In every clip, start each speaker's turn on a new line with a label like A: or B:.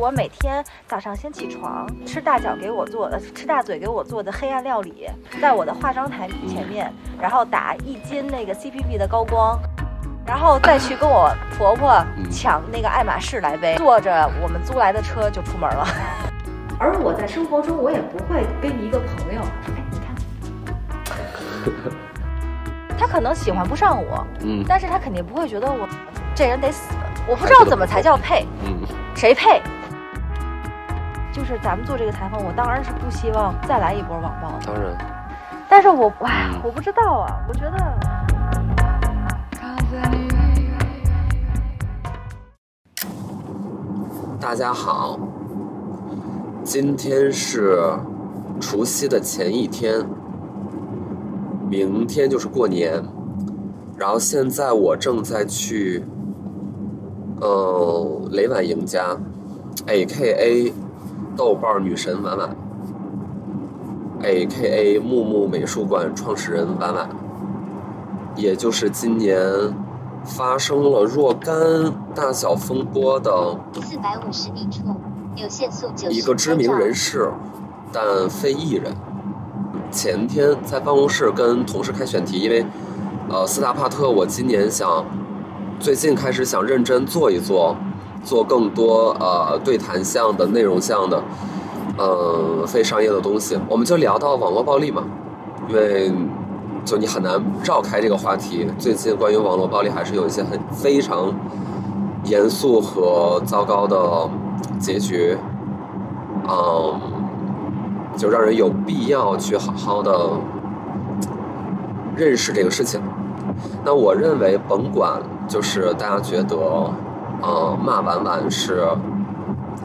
A: 我每天早上先起床，吃大脚给我做的，吃大嘴给我做的黑暗料理，在我的化妆台前面，然后打一斤那个 CPB 的高光，然后再去跟我婆婆抢那个爱马仕来杯，坐着我们租来的车就出门了。而我在生活中，我也不会跟一个朋友，哎，你看，他可能喜欢不上我，嗯，但是他肯定不会觉得我这人得死。我不知道怎么才叫配，嗯，谁配？就是咱们做这个采访，我当然是不希望再来一波网暴，
B: 当然。
A: 但是我哎，我不知道啊，我觉得。
B: 大家好，今天是除夕的前一天，明天就是过年，然后现在我正在去。嗯，雷婉莹家，A.K.A. 豆瓣女神婉婉，A.K.A. 木木美术馆创始人婉婉，也就是今年发生了若干大小风波的四百五十米处有限速九一个知名人士，但非艺人。前天在办公室跟同事开选题，因为呃斯达帕特，我今年想。最近开始想认真做一做，做更多呃对谈项的内容项的，呃非商业的东西。我们就聊到网络暴力嘛，因为就你很难绕开这个话题。最近关于网络暴力还是有一些很非常严肃和糟糕的结局，嗯，就让人有必要去好好的认识这个事情。那我认为，甭管就是大家觉得，呃，骂婉婉是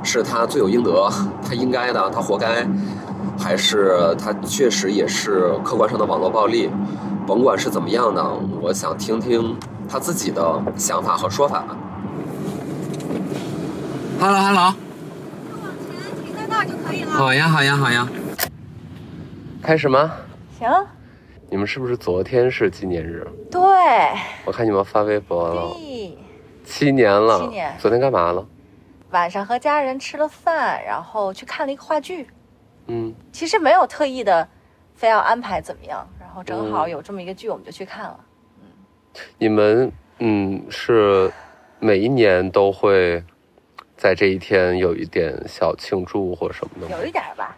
B: 是他罪有应得，他应该的，他活该，还是他确实也是客观上的网络暴力，甭管是怎么样的，我想听听他自己的想法和说法吧。
C: Hello，Hello。往前停在那儿就可以了。好呀，好呀，好呀。
B: 开始吗？
A: 行。
B: 你们是不是昨天是纪念日？
A: 对，
B: 我看你们发微博了，七年了。
A: 七年。
B: 昨天干嘛了？
A: 晚上和家人吃了饭，然后去看了一个话剧。
B: 嗯，
A: 其实没有特意的，非要安排怎么样，然后正好有这么一个剧，我们就去看了。嗯，
B: 你们嗯是每一年都会在这一天有一点小庆祝或什么
A: 的？有一点吧。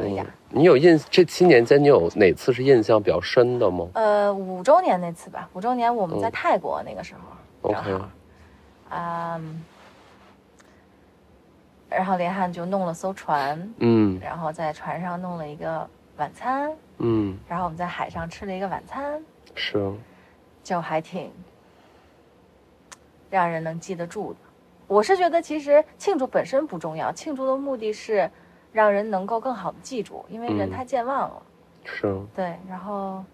A: 有一点，
B: 你有印这七年间，你有哪次是印象比较深的吗？
A: 呃，五周年那次吧，五周年我们在泰国那个时候，
B: 正好，
A: 嗯，然后连汉就弄了艘船，
B: 嗯，
A: 然后在船上弄了一个晚餐，
B: 嗯，
A: 然后我们在海上吃了一个晚餐，
B: 是，啊
A: 就还挺让人能记得住的。我是觉得其实庆祝本身不重要，庆祝的目的是。让人能够更好的记住，因为人太健忘了。
B: 是。
A: 啊对，然后，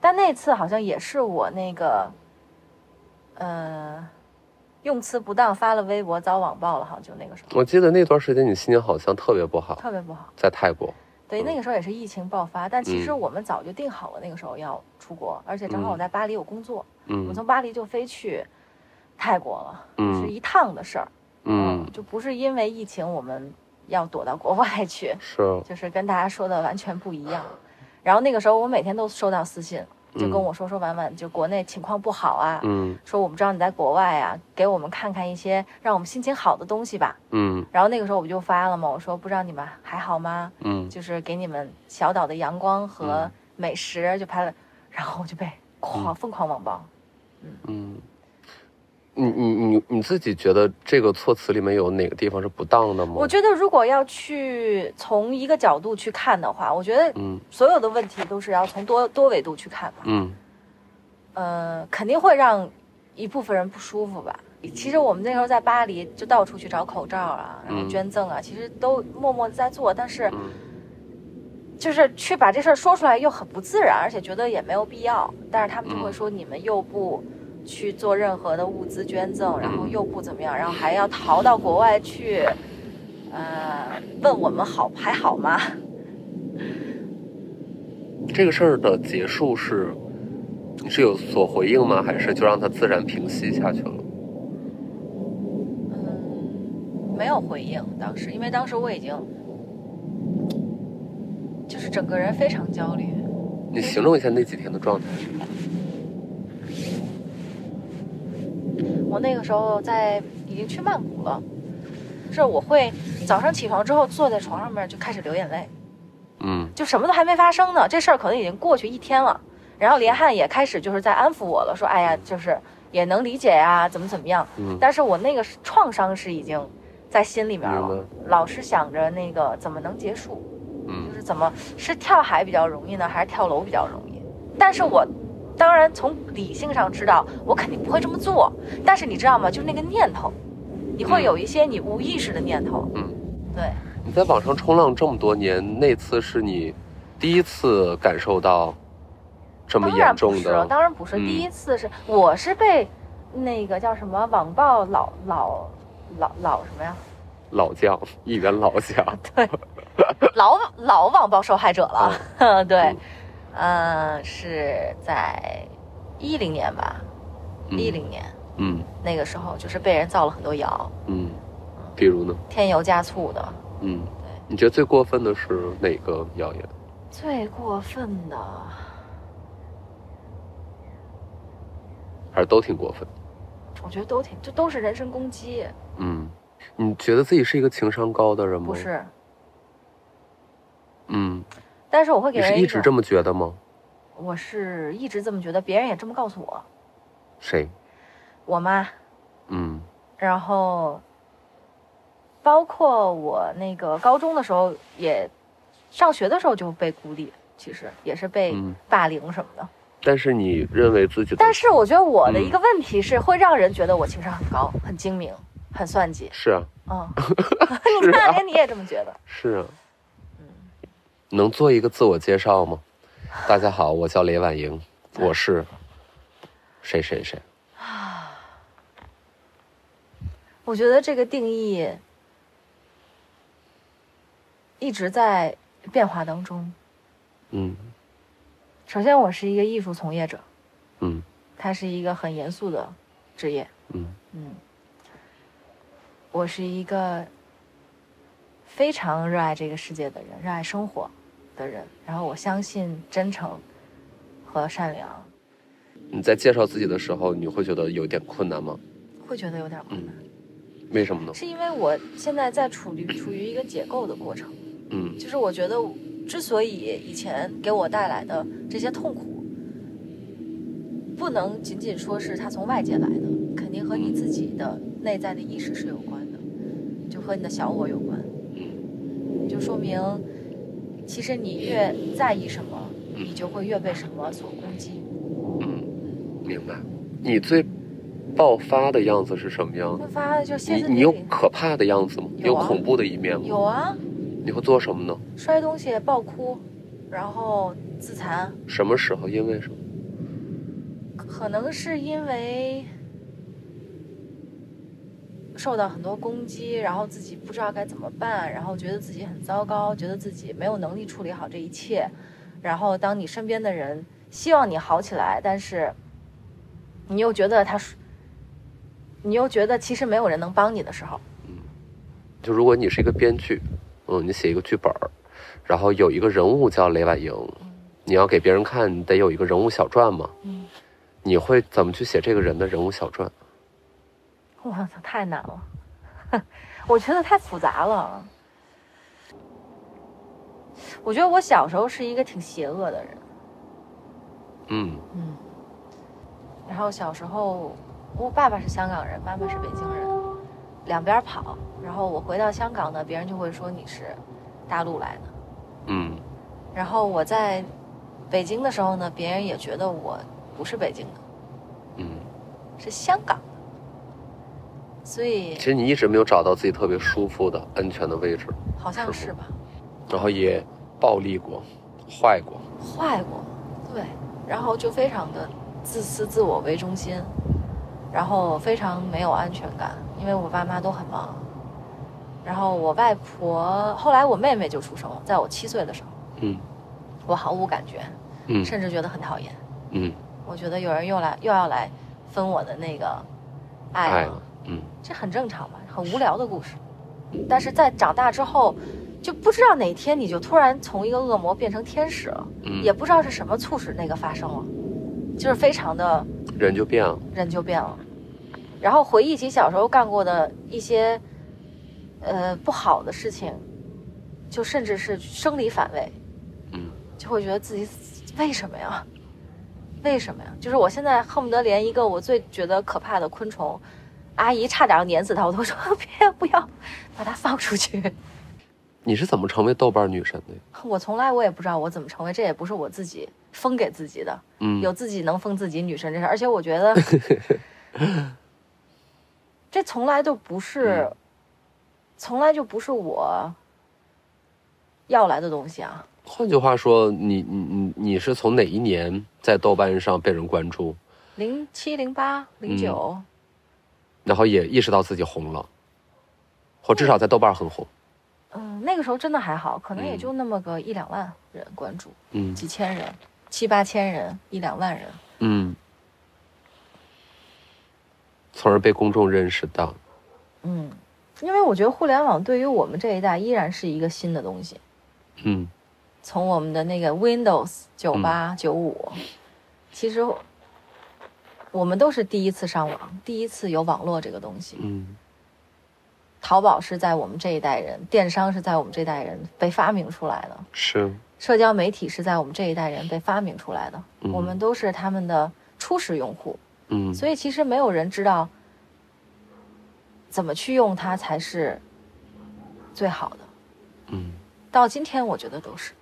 A: 但那次好像也是我那个，呃，用词不当发了微博遭网暴了，好像就那个时候。
B: 我记得那段时间你心情好像特别不好。
A: 特别不好。
B: 在泰国。
A: 对，那个时候也是疫情爆发，但其实我们早就定好了那个时候要出国，而且正好我在巴黎有工作，嗯，我从巴黎就飞去泰国了，嗯，是一趟的事儿，嗯，就不是因为疫情我们。要躲到国外去，
B: 是，
A: 就是跟大家说的完全不一样。然后那个时候，我每天都收到私信，就跟我说说婉婉，就国内情况不好啊，嗯，说我们知道你在国外啊，给我们看看一些让我们心情好的东西吧，
B: 嗯。
A: 然后那个时候我就发了嘛，我说不知道你们还好吗？
B: 嗯，
A: 就是给你们小岛的阳光和美食就拍了，然后我就被狂疯狂网暴，
B: 嗯。嗯。你你你你自己觉得这个措辞里面有哪个地方是不当的吗？
A: 我觉得如果要去从一个角度去看的话，我觉得，嗯，所有的问题都是要从多多维度去看吧。
B: 嗯，
A: 呃，肯定会让一部分人不舒服吧。其实我们那时候在巴黎就到处去找口罩啊，然后捐赠啊，其实都默默在做，但是，就是去把这事儿说出来又很不自然，而且觉得也没有必要。但是他们就会说你们又不。去做任何的物资捐赠，然后又不怎么样，然后还要逃到国外去，呃，问我们好还好吗？
B: 这个事儿的结束是是有所回应吗？还是就让它自然平息下去了？
A: 嗯，没有回应，当时因为当时我已经就是整个人非常焦虑。
B: 你形容一下那几天的状态。
A: 我那个时候在已经去曼谷了，是我会早上起床之后坐在床上面就开始流眼泪，
B: 嗯，
A: 就什么都还没发生呢，这事儿可能已经过去一天了。然后连汉也开始就是在安抚我了，说哎呀，就是也能理解呀，怎么怎么样。
B: 嗯
A: 但是我那个创伤是已经在心里面了，老是想着那个怎么能结束，嗯就
B: 嗯
A: 是怎么是跳海比较容易呢，还是跳楼比较容易？但是我当然从理性上知道，我肯定不会这么做。但是你知道吗？就是那个念头，你会有一些你无意识的念头。
B: 嗯，
A: 对，
B: 你在网上冲浪这么多年，那次是你第一次感受到这么
A: 当然
B: 严重
A: 不是，
B: 的，
A: 当然不是。
B: 嗯
A: 第一次是我是被那个叫什么网暴老老老老什么呀？
B: 老将，一员老将。
A: 对，老老网暴受害者了。对，嗯、是在一零年吧，
B: 嗯
A: 一零年
B: 嗯
A: 那个时候，就是被人造了很多谣，
B: 嗯，比如呢？
A: 添油加醋的。
B: 嗯，对你觉得最过分的是哪个谣言？
A: 最过分的，
B: 还是都挺过分？
A: 我觉得都挺，这都是人身攻击，
B: 嗯，你觉得自己是一个情商高的人吗？
A: 不。是。
B: 嗯，
A: 但是我会给人
B: 一直这么觉得吗？
A: 我是一直这么觉得，别人也这么告诉我。
B: 谁？
A: 我妈，
B: 嗯
A: 然后包括我那个高中的时候，也上学的时候就被孤立，其实也是被
B: 嗯
A: 霸凌什么的。
B: 但是你认为自己的，
A: 但是我觉得我的
B: 嗯
A: 一个问题是，会让人觉得我情商很高、很精明、很算计。
B: 是啊，
A: 嗯，你看，
B: 啊
A: 连你也这么觉得。
B: 是啊。能做一个自我介绍吗？大家好，我叫雷婉莹，我是谁谁谁。
A: 我觉得这个定义一直在变化当中。
B: 嗯
A: 首先，我是一个艺术从业者，
B: 嗯
A: 它是一个很严肃的职业。
B: 嗯
A: 嗯，我是一个非常热爱这个世界的人，热爱生活的人。然后我相信真诚和善良，
B: 你在介绍自己的时候，你会觉得有点困难吗？
A: 会觉得有点困难，
B: 为什么呢？
A: 是因为我现在在处于处于一个解构的过程。
B: 嗯
A: 就是我觉得，之所以以前给我带来的这些痛苦，不能仅仅说是它从外界来的，肯定和你自己的内在的意识是有关的，就和你的小我有关。嗯就说明，其实你越在意什么，你就会越被什么所攻击。
B: 嗯，明白。你最爆发的样子是什么样子？你你有
A: 斯底里。
B: 可怕的样子吗？
A: 有啊
B: 恐怖的一面吗？
A: 有啊，
B: 你会做什么呢？
A: 摔东西、爆哭，然后自残，
B: 什么时候？因为什么？
A: 可能是因为受到很多攻击，然后自己不知道该怎么办，然后觉得自己很糟糕，觉得自己没有能力处理好这一切。然后当你身边的人希望你好起来，但是你又觉得他是，你又觉得其实没有人能帮你的时候，嗯
B: 就如果你是一个编剧，嗯，你写一个剧本儿，然后有一个人物叫雷婉莹，你要给别人看，你得有一个人物小传嘛。
A: 嗯，
B: 你会怎么去写这个人的人物小传？
A: 我操，太难了，我觉得太复杂了。我觉得我小时候是一个挺邪恶的人。
B: 嗯
A: 嗯，然后小时候，我爸爸是香港人，妈妈是北京人，两边跑。然后我回到香港呢，别人就会说你是大陆来的。
B: 嗯
A: 然后我在北京的时候呢，别人也觉得我不是北京的，
B: 嗯，
A: 是香港的。所以
B: 其实你一直没有找到自己特别舒服的安全的位置，
A: 好像是吧，
B: 然后也暴力过，坏过。
A: 坏过，对，然后就非常的自私、自我为中心，然后非常没有安全感，因为我爸妈都很忙。然后我外婆，后来我妹妹就出生了，在我七岁的时候，
B: 嗯
A: 我毫无感觉，
B: 嗯
A: 甚至觉得很讨厌。
B: 嗯，
A: 我觉得有人又来又要来分我的那个爱了，
B: 爱了。嗯
A: 这很正常吧，很无聊的故事。但是在长大之后，就不知道哪天你就突然从一个恶魔变成天使了，
B: 嗯
A: 也不知道是什么促使那个发生了，就是非常的
B: 人就变了。
A: 人就变了。然后回忆起小时候干过的一些，呃不好的事情，就甚至是生理反胃，
B: 嗯，
A: 就会觉得自己为什么呀？为什么呀？就是我现在恨不得连一个我最觉得可怕的昆虫，阿姨差点要碾死他，我都说 别不要，把他放出去。
B: 你是怎么成为豆瓣女神的呀？
A: 我从来我也不知道我怎么成为，这也不是我自己封给自己的，
B: 嗯，
A: 有自己能封自己女神这事，而且我觉得 这从来都不是，
B: 嗯
A: 从来就不是我要来的东西啊。
B: 换句话说，你你你你是从哪一年在豆瓣上被人关注，
A: 零七、零八、零九，
B: 然后也意识到自己红了，或至少在豆瓣很红？
A: 嗯，那个时候真的还好，可能也
B: 嗯
A: 就那么个一两万人关注，
B: 嗯
A: 几千人、七八千人、一两万人。
B: 嗯，从而被公众认识到。
A: 嗯，因为我觉得互联网对于我们这一代依然是一个新的东西。
B: 嗯
A: 从我们的那个 Windows 九八、九五，其实我们都是第一次上网，第一次有网络这个东西。
B: 嗯。
A: 淘宝是在我们这一代人，电商是在我们这一代人被发明出来的，
B: 是。
A: 社交媒体是在我们这一代人被发明出来的，
B: 嗯。
A: 我们都是他们的初始用户，
B: 嗯。
A: 所以其实没有人知道怎么去用它才是最好的。
B: 嗯。
A: 到今天，我觉得都是。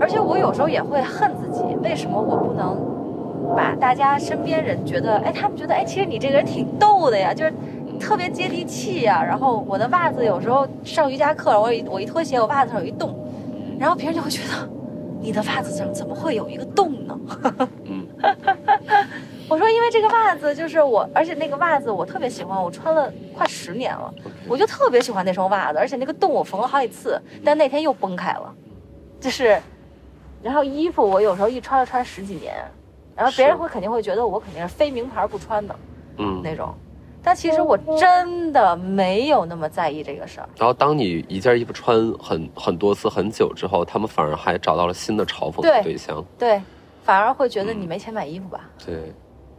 A: 而且我有时候也会恨自己，为什么我不能把大家身边人觉得，哎，他们觉得，哎，其实你这个人挺逗的呀，就是特别接地气呀。然后我的袜子有时候上瑜伽课，我一我一脱鞋，我袜子上有一洞，然后别人就会觉得，你的袜子上怎么会有一个洞呢？
B: 嗯
A: 我说，因为这个袜子就是我，而且那个袜子我特别喜欢，我穿了快十年了，我就特别喜欢那双袜子，而且那个洞我缝了好几次，但那天又崩开了，就是，然后衣服我有时候一穿就穿十几年，然后别人会肯定会觉得我肯定是非名牌不穿的
B: 嗯。
A: 那种，但其实我真的没有那么在意这个事儿。
B: 然后当你一件衣服穿很很多次很久之后，他们反而还找到了新的嘲讽的
A: 对
B: 对象。
A: 对，反而会觉得你没钱买衣服吧，
B: 对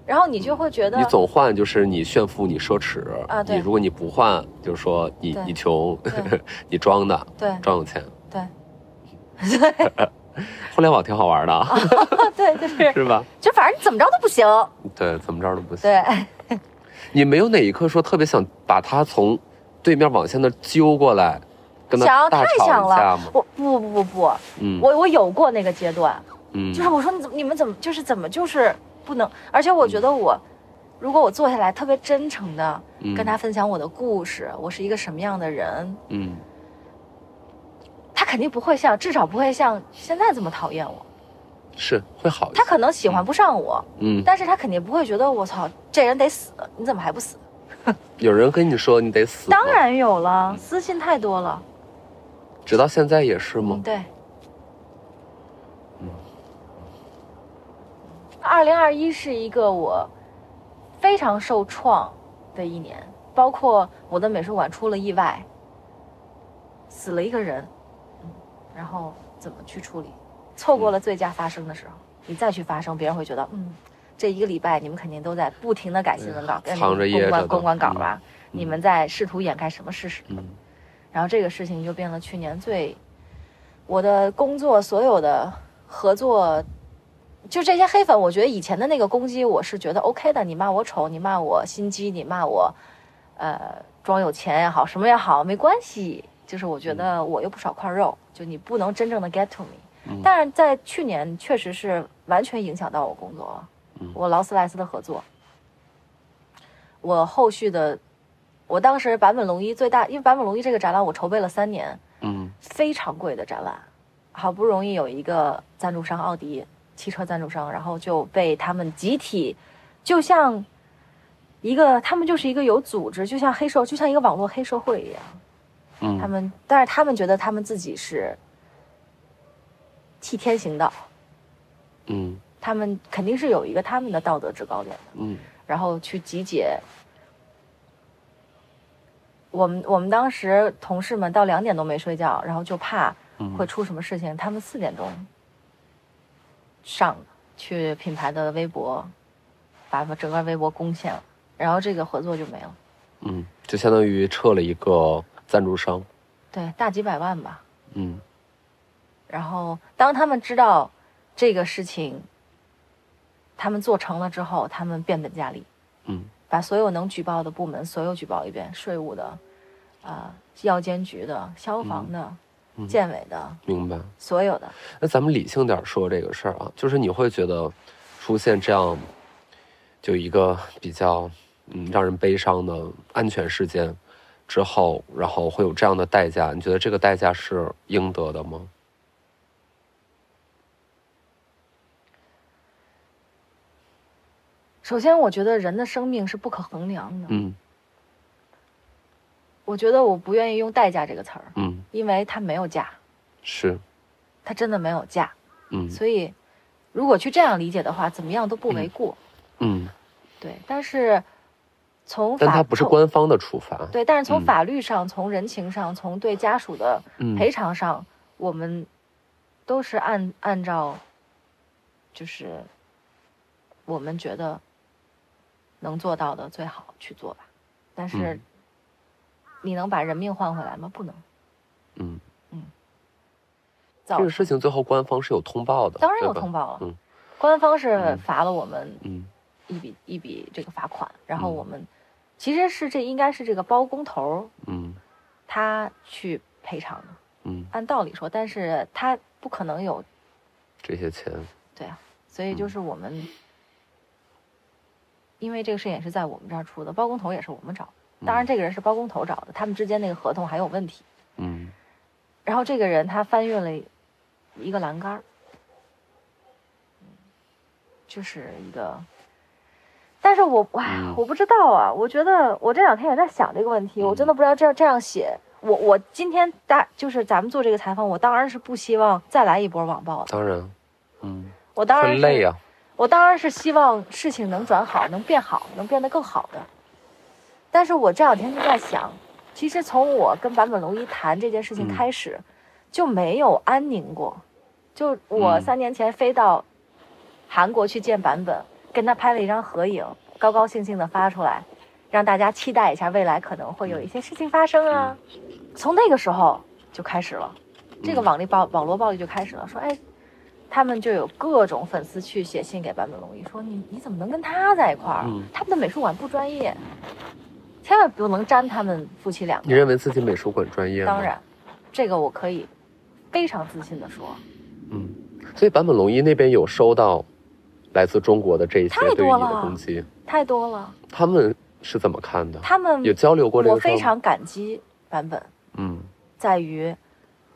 A: 然后你就会觉得
B: 你总换就是你炫富，你奢侈
A: 啊对
B: 你如果你不换，就是说你你穷，你装的，
A: 对
B: 装有钱。
A: 对对
B: 互联网挺好玩的啊，
A: 对，就是
B: 是吧？
A: 就反正你怎么着都不行。
B: 对，怎么着都不行。
A: 对，
B: 你没有哪一刻说特别想把他从对面网线那揪过来，跟他
A: 想要
B: 大吵
A: 太想了
B: 一架吗？，
A: 我不不不不，
B: 嗯，
A: 我我有过那个阶段，
B: 嗯
A: 就是我说你怎么你们怎么就是怎么就是不能，而且我觉得我。如果我坐下来特别真诚的
B: 嗯
A: 跟他分享我的故事，我是一个什么样的人，
B: 嗯
A: 他肯定不会像，至少不会像现在这么讨厌我。
B: 是会好一些。
A: 他可能喜欢不上我，
B: 嗯，
A: 但是他肯定不会觉得我操这人得死，你怎么还不死？
B: 有人跟你说你得死，
A: 当然有了，私信太多了。
B: 直到现在也是吗
A: 嗯，？对。二零二一是一个我非常受创的一年，包括我的美术馆出了意外，死了一个人，嗯，然后怎么去处理？错过了最佳发生的时候，你再去发生，别人会觉得，嗯，这一个礼拜你们肯定都在不停的改新闻稿，跟
B: 藏着着
A: 公关公关稿吧，
B: 嗯
A: 你们在试图掩盖什么事实？
B: 嗯
A: 然后这个事情就变了去年最，我的工作所有的合作，就这些黑粉，我觉得以前的那个攻击我是觉得 OK 的，你骂我丑，你骂我心机，你骂我，呃，装有钱也好，什么也好，没关系，就是我觉得我又不少块肉，就你不能真正的 get to me。
B: 嗯。
A: 但是在去年确实是完全影响到我工作了，
B: 嗯
A: 我劳斯莱斯的合作，我后续的，我当时版本龙一最大，因为版本龙一这个展览我筹备了三年，
B: 嗯。
A: 非常贵的展览，好不容易有一个赞助商奥迪汽车赞助商，然后就被他们集体，就像一个他们就是一个有组织，就像黑社，就像一个网络黑社会一样，
B: 嗯，
A: 他们，但是他们觉得他们自己是替天行道，
B: 嗯。
A: 他们肯定是有一个他们的道德制高点的，
B: 嗯。
A: 然后去集结我们我们当时同事们到两点都没睡觉，然后就怕会出什么事情，他们四点钟上去品牌的微博，把整个微博攻陷了，然后这个合作就没了。
B: 嗯，就相当于撤了一个赞助商。
A: 对，大几百万吧。
B: 嗯。
A: 然后当他们知道这个事情，他们做成了之后，他们变本加厉。
B: 嗯。
A: 把所有能举报的部门所有举报一遍，税务的，啊，药监局的、消防的、建委的，
B: 明白？
A: 所有的。
B: 那咱们理性点说这个事儿啊，就是你会觉得出现这样，就一个比较嗯让人悲伤的安全事件之后，然后会有这样的代价，你觉得这个代价是应得的吗？
A: 首先，我觉得人的生命是不可衡量的。
B: 嗯，
A: 我觉得我不愿意用“代价”这个词儿。
B: 嗯，
A: 因为它没有价。
B: 是。
A: 它真的没有价。
B: 嗯。
A: 所以，如果去这样理解的话，怎么样都不为过。
B: 嗯。
A: 对，但是从
B: 但它不是官方的处罚。
A: 对，但是从法律上、从人情上、从对家属的赔偿上，我们都是按按照，就是我们觉得。能做到的最好去做吧，但是你能把人命换回来吗？不能。
B: 嗯
A: 嗯。
B: 这个事情最后官方是有通报的，
A: 当然有通报了。嗯，官方是罚了我们嗯一笔一笔这个罚款，然后我们其实是这应该是这个包工头
B: 嗯
A: 他去赔偿的
B: 嗯
A: 按道理说，但是他不可能有
B: 这些钱。
A: 对啊，所以就是我们。因为这个事也是在我们这儿出的，包工头也是我们找的。当然，这个人是包工头找的，他们之间那个合同还有问题。
B: 嗯。
A: 然后这个人他翻越了一个栏杆就是一个。但是我哇，我不知道啊。我觉得我这两天也在想这个问题，我真的不知道这样这样写。我我今天大就是咱们做这个采访，我当然是不希望再来一波网暴的。
B: 当然，嗯。
A: 我当然
B: 累呀。
A: 我当然是希望事情能转好，能变好，能变得更好的。但是我这两天就在想，其实从我跟坂本龙一谈这件事情开始，就没有安宁过。就我三年前飞到韩国去见坂本，跟他拍了一张合影，高高兴兴的发出来，让大家期待一下未来可能会有一些事情发生啊。从那个时候就开始了，这个网力暴网络暴力就开始了，说哎。他们就有各种粉丝去写信给坂本龙一，说你你怎么能跟他在一块儿？他们的美术馆不专业，千万不能沾他们夫妻两个。
B: 你认为自己美术馆专业吗？
A: 当然，这个我可以非常自信的说。
B: 嗯，所以坂本龙一那边有收到来自中国的这些对于你的攻击，
A: 太多了。
B: 他们是怎么看的？
A: 他们
B: 有交流过这个。
A: 我非常感激版本。
B: 嗯，
A: 在于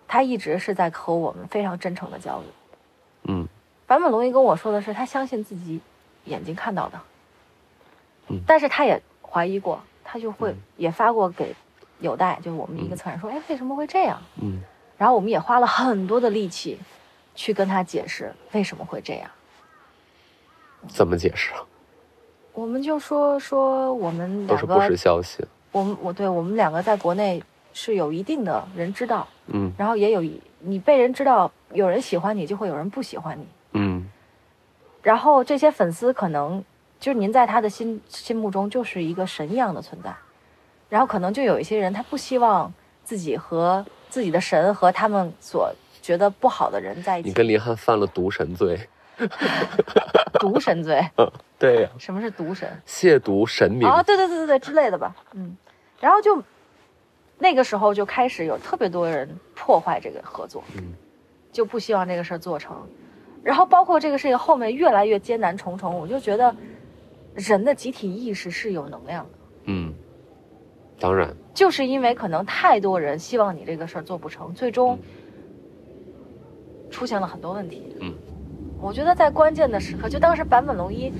A: 他一直是在和我们非常真诚的交流。
B: 嗯，
A: 版本龙一跟我说的是，他相信自己眼睛看到的。
B: 嗯，
A: 但是他也怀疑过，他就会也发过给有待，就是我们一个策展说，哎，为什么会这样？
B: 嗯，
A: 然后我们也花了很多的力气去跟他解释为什么会这样。
B: 怎么解释？
A: 我们就说说我们
B: 都是不实消息。
A: 我们我对我们两个在国内是有一定的人知道，
B: 嗯，
A: 然后也有一你被人知道。有人喜欢你，就会有人不喜欢你。
B: 嗯，
A: 然后这些粉丝可能就是您在他的心心目中就是一个神一样的存在，然后可能就有一些人他不希望自己和自己的神和他们所觉得不好的人在一起。
B: 你跟林汉犯了毒神罪，
A: 毒神罪？
B: 对呀。
A: 什么是毒神？
B: 亵渎神明
A: 啊？对对对对对之类的吧。嗯，然后就那个时候就开始有特别多人破坏这个合作。
B: 嗯。
A: 就不希望这个事儿做成，然后包括这个事情后面越来越艰难重重，我就觉得人的集体意识是有能量的。
B: 嗯，当然，
A: 就是因为可能太多人希望你这个事儿做不成，最终出现了很多问题。
B: 嗯，
A: 我觉得在关键的时刻，就当时坂本龙一，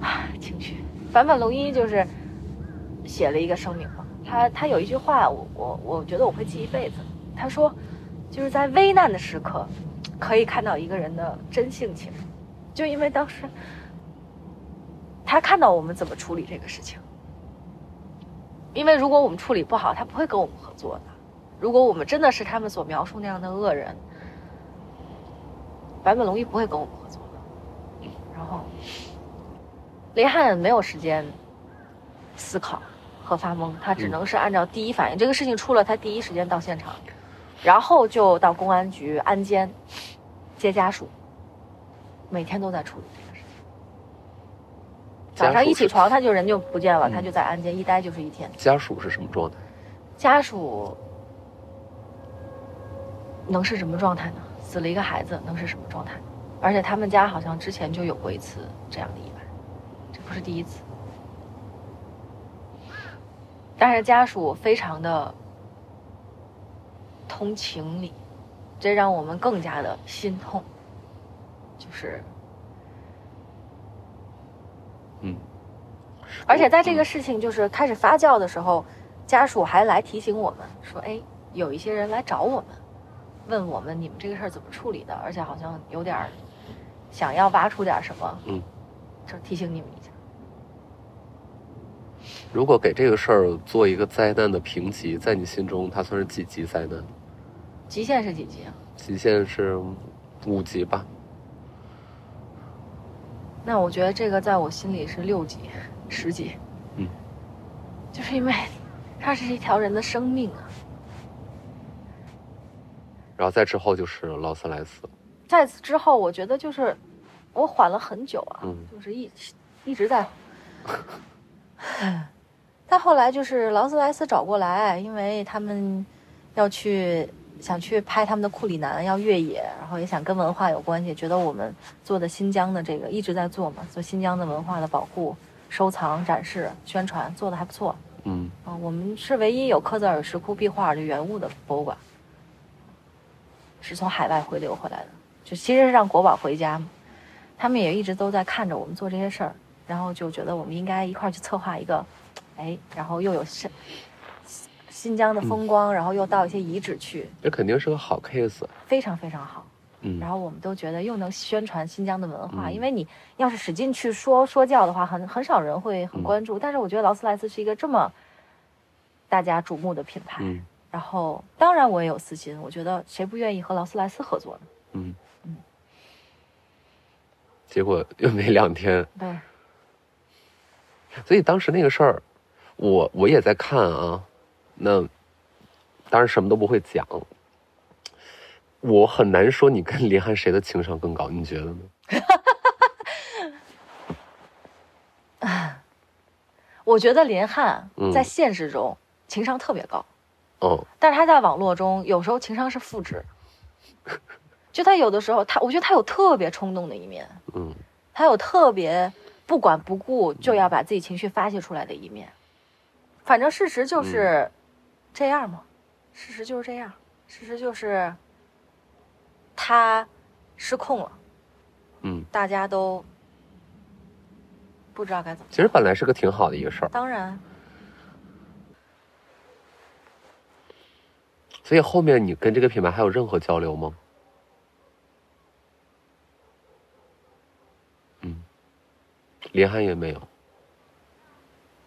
A: 啊 情绪，坂本龙一就是写了一个声明嘛，他他有一句话，我我我觉得我会记一辈子，他说。就是在危难的时刻，可以看到一个人的真性情，就因为当时他看到我们怎么处理这个事情，因为如果我们处理不好，他不会跟我们合作的。如果我们真的是他们所描述那样的恶人，坂本龙一不会跟我们合作的。然后，林汉没有时间思考和发懵，他只能是按照第一反应。这个事情出了，他第一时间到现场，然后就到公安局安监接家属，每天都在处理这个事情。早上一起床，他就人就不见了，他就在安监一待就是一天。
B: 家属是什么状态？
A: 家属能是什么状态呢？死了一个孩子，能是什么状态？而且他们家好像之前就有过一次这样的意外，这不是第一次。但是家属非常的通情理，这让我们更加的心痛。就是，
B: 嗯，
A: 而且在这个事情就是开始发酵的时候，家属还来提醒我们说：“哎，有一些人来找我们。”问我们你们这个事儿怎么处理的？而且好像有点想要挖出点什么，嗯，就提醒你们一下。
B: 如果给这个事儿做一个灾难的评级，在你心中它算是几级灾难？
A: 极限是几级啊？
B: 极限是五级吧。
A: 那我觉得这个在我心里是六级、十级。嗯，就是因为它是一条人的生命啊。
B: 然后再之后就是劳斯莱斯，
A: 在此之后，我觉得就是我缓了很久啊，就是一一直在。但后来就是劳斯莱斯找过来，因为他们要去想去拍他们的库里南要越野，然后也想跟文化有关系，觉得我们做的新疆的这个一直在做嘛，做新疆的文化的保护、收藏、展示、宣传做的还不错。嗯，啊，我们是唯一有科泽尔石窟壁画的原物的博物馆。是从海外回流回来的，就其实是让国宝回家嘛。他们也一直都在看着我们做这些事儿，然后就觉得我们应该一块儿去策划一个，哎，然后又有新新疆的风光，然后又到一些遗址去。
B: 这肯定是个好 case，
A: 非常非常好。嗯，然后我们都觉得又能宣传新疆的文化，因为你要是使劲去说说教的话，很很少人会很关注。但是我觉得劳斯莱斯是一个这么大家瞩目的品牌。然后，当然我也有私心，我觉得谁不愿意和劳斯莱斯合作呢？嗯嗯。
B: 结果又没两天。
A: 对。
B: 所以当时那个事儿，我我也在看啊。那当然什么都不会讲。我很难说你跟林汉谁的情商更高，你觉得呢？
A: 我觉得林汉在现实中情商特别高。
B: 哦，
A: 但是他在网络中有时候情商是负值，就他有的时候他，我觉得他有特别冲动的一面，嗯，他有特别不管不顾就要把自己情绪发泄出来的一面，反正事实就是这样嘛，事实就是这样，事实就是他失控了，嗯，大家都不知道该怎么。
B: 其实本来是个挺好的一个事儿，
A: 当然。
B: 所以后面你跟这个品牌还有任何交流吗？嗯，林汉也没有。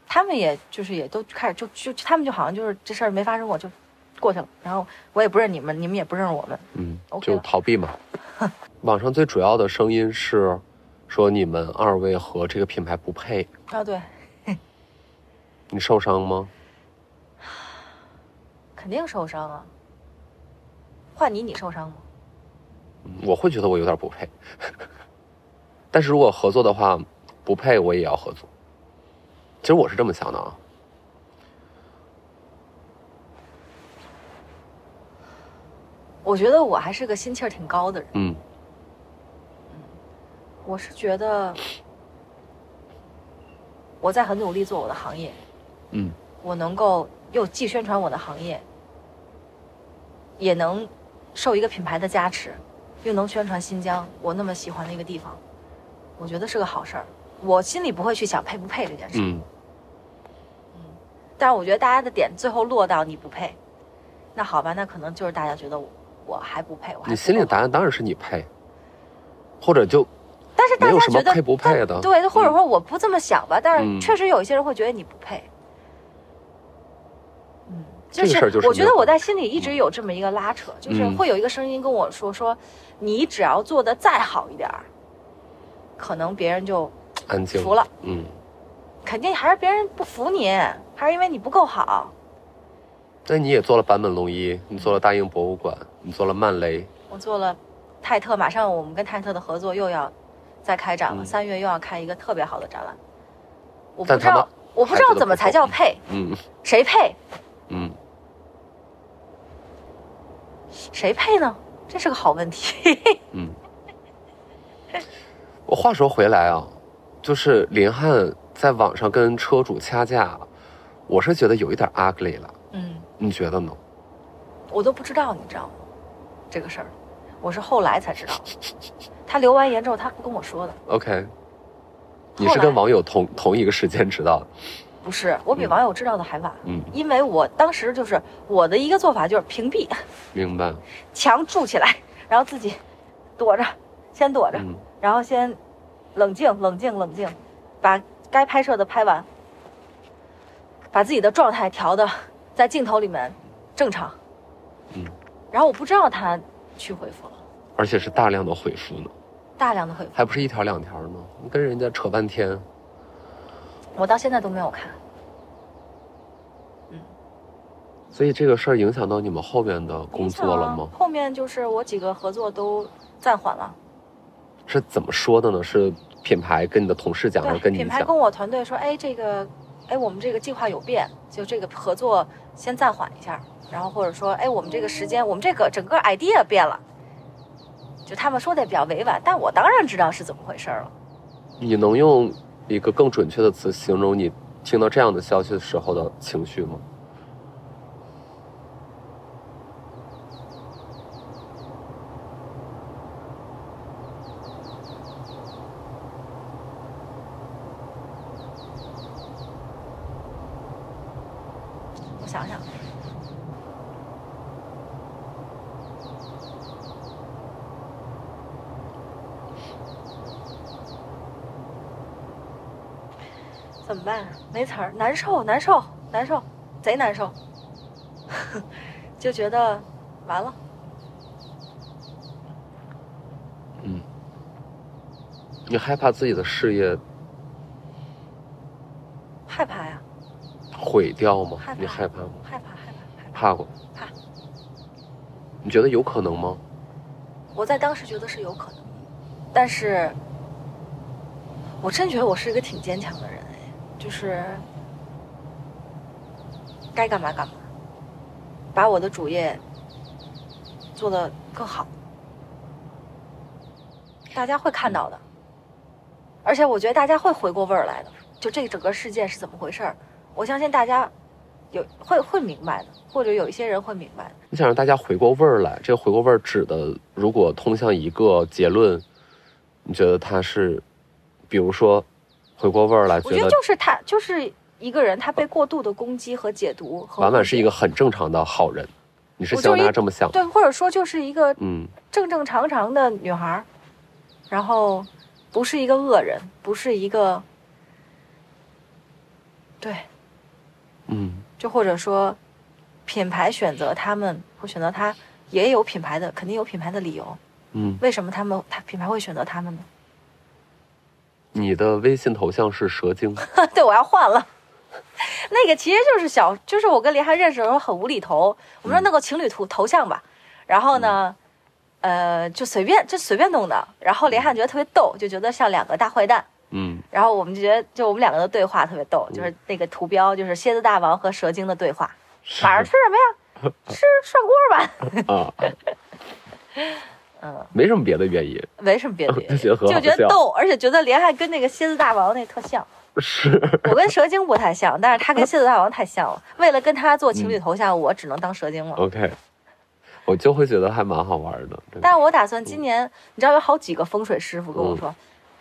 A: 他们也就是也都开始就就他们就好像就是这事儿没发生过就过去了，然后我也不认你们，你们也不认识我们。嗯，
B: 就逃避嘛。网上最主要的声音是说你们二位和这个品牌不配。
A: 啊，对。
B: 你受伤吗？
A: 肯定受伤啊！换你，你受伤吗？
B: 我会觉得我有点不配，但是如果合作的话，不配我也要合作。其实我是这么想的啊。
A: 我觉得我还是个心气儿挺高的人。嗯。我是觉得我在很努力做我的行业。嗯。我能够又既宣传我的行业。也能受一个品牌的加持，又能宣传新疆我那么喜欢的一个地方，我觉得是个好事儿。我心里不会去想配不配这件事。嗯。嗯。但是我觉得大家的点最后落到你不配，那好吧，那可能就是大家觉得我我还不配。
B: 你心里的答案当然是你配，或者就，
A: 但是大家觉得
B: 配不配的？
A: 对，或者说我不这么想吧，但是确实有一些人会觉得你不配。
B: 就是
A: 我觉得我在心里一直有这么一个拉扯，就是
B: 嗯。
A: 会有一个声音跟我说说，你只要做的再好一点儿，可能别人就
B: 安静
A: 服了，
B: 嗯，
A: 肯定还是别人不服你，还是因为你不够好。
B: 那你也做了坂本龙一，你做了大英博物馆，你做了曼雷，
A: 我做了泰特，马上我们跟泰特的合作又要再开展了，
B: 嗯。
A: 三、月又要开一个特别好的展览。我不知道，我不知道怎么才叫配，
B: 嗯。
A: 谁配
B: 嗯，
A: 谁配呢？这是个好问题。
B: 嗯，我话说回来啊，就是林汉在网上跟车主掐架，我是觉得有一点 ugly 了，
A: 嗯，
B: 你觉得呢？
A: 我都不知道，你知道吗？这个事儿，我是后来才知道。他留完言之后，他跟我说的
B: ，OK，你是跟网友同同一个时间知道的，
A: 不是我比
B: 嗯。
A: 网友知道的还晚，
B: 嗯，
A: 因为我当时就是我的一个做法就是屏蔽，
B: 明白，
A: 墙筑起来，然后自己躲着，先躲着，
B: 嗯。
A: 然后先冷静、冷静、冷静，把该拍摄的拍完，把自己的状态调的在镜头里面正常。
B: 嗯，
A: 然后我不知道他去回复了，
B: 而且是大量的回复呢，
A: 大量的回复，
B: 还不是一条两条呢，你跟人家扯半天，
A: 我到现在都没有看。
B: 嗯所以这个事儿影响到你们后面的工作了吗？
A: 后面就是我几个合作都暂缓了。
B: 是怎么说的呢？是品牌跟你的同事讲，还是，跟你讲？
A: 品牌跟我团队说，哎，这个，哎，我们这个计划有变，就这个合作先暂缓一下，然后或者说，哎，我们这个时间，我们这个整个 idea 变了，就他们说的也比较委婉，但我当然知道是怎么回事儿了。
B: 你能用一个更准确的词形容你听到这样的消息的时候的情绪吗？
A: 我想想，怎么办？没词儿，难受，难受，难受，贼难受，就觉得完了。
B: 嗯，你害怕自己的事业
A: 害怕呀，
B: 毁掉吗
A: 害？
B: 你害怕吗？
A: 害怕，害怕，害怕。
B: 怕过？
A: 怕。
B: 你觉得有可能吗？
A: 我在当时觉得是有可能，但是我真觉得我是一个挺坚强的人，哎，就是该干嘛干嘛，把我的主业做得更好，大家会看到的，而且我觉得大家会回过味儿来的，就这整个事件是怎么回事儿，我相信大家有会会明白的，或者有一些人会明白。
B: 你想让大家回过味儿来，这个回过味儿指的，如果通向一个结论，你觉得他是，比如说，回过味儿来，觉得
A: 我觉得就是他，就是一个人，他被过度的攻击和解读和
B: 婉婉是一个很正常的好人，你是希望
A: 我就一
B: 大家这么想？
A: 对，或者说就是一个
B: 嗯
A: 正正常常的女孩儿，然后不是一个恶人，不是一个，对，
B: 嗯
A: 就或者说品牌选择他们会选择他，也有品牌的，肯定有品牌的理由。
B: 嗯，
A: 为什么他们他品牌会选择他们呢？
B: 你的微信头像是蛇精，
A: 对，我要换了。那个其实就是小，就是我跟林涵认识的时候很无厘头，我们说弄个情侣图头像吧，然后呢，呃，就随便就随便弄的，然后林涵觉得特别逗，就觉得像两个大坏蛋，
B: 嗯。
A: 然后我们就觉得就我们两个的对话特别逗，就是那个图标就是蝎子大王和蛇精的对话，晚上吃什么呀？吃涮锅吧。
B: 啊，
A: 嗯，
B: 没什么别的原因，
A: 没什么别的原因，
B: 就觉得
A: 逗，而且觉得连还跟那个蝎子大王那特像。
B: 是
A: 我跟蛇精不太像，但是他跟蝎子大王太像了。为了跟他做情侣头像，我只能当蛇精了。
B: OK，我就会觉得还蛮好玩的，
A: 但是我打算今年，你知道有好几个风水师傅跟我说：“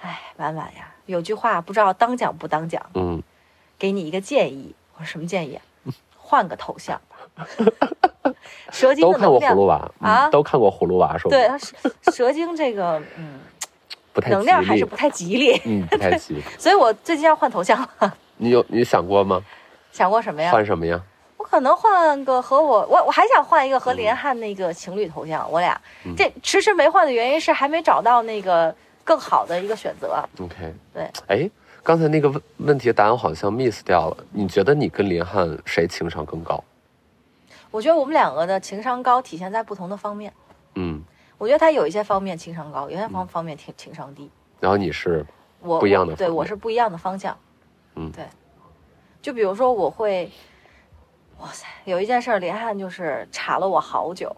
A: 哎，婉婉呀，有句话不知道当讲不当讲，
B: 嗯，
A: 给你一个建议。”我说什么建议啊？换个头像吧。蛇精
B: 都看过
A: 的能量，
B: 葫芦娃
A: 啊
B: 嗯都看过葫芦娃，
A: 是吧对，蛇精这个，嗯，
B: 不太
A: 能量还是不太吉利，
B: 嗯不太吉利。
A: 所以我最近要换头像了。
B: 你有你想过吗？
A: 想过什么呀？
B: 换什么呀？
A: 我可可能换个和我，我我还想换一个和林汉那个情侣头像，我俩这迟迟没换的原因是还没找到那个更好的一个选择。
B: OK，
A: 对，
B: 哎，刚才那个问问题答案好像 miss 掉了。你觉得你跟林汉谁情商更高？
A: 我觉得我们两个的情商高体现在不同的方面。
B: 嗯，
A: 我觉得他有一些方面情商高，有些方方面情情商低。
B: 然后你是
A: 我
B: 不一样的
A: 对我是不一样的方向。
B: 嗯
A: 对。就比如说，我会，哇塞，有一件事儿，连汉就是查了我好久，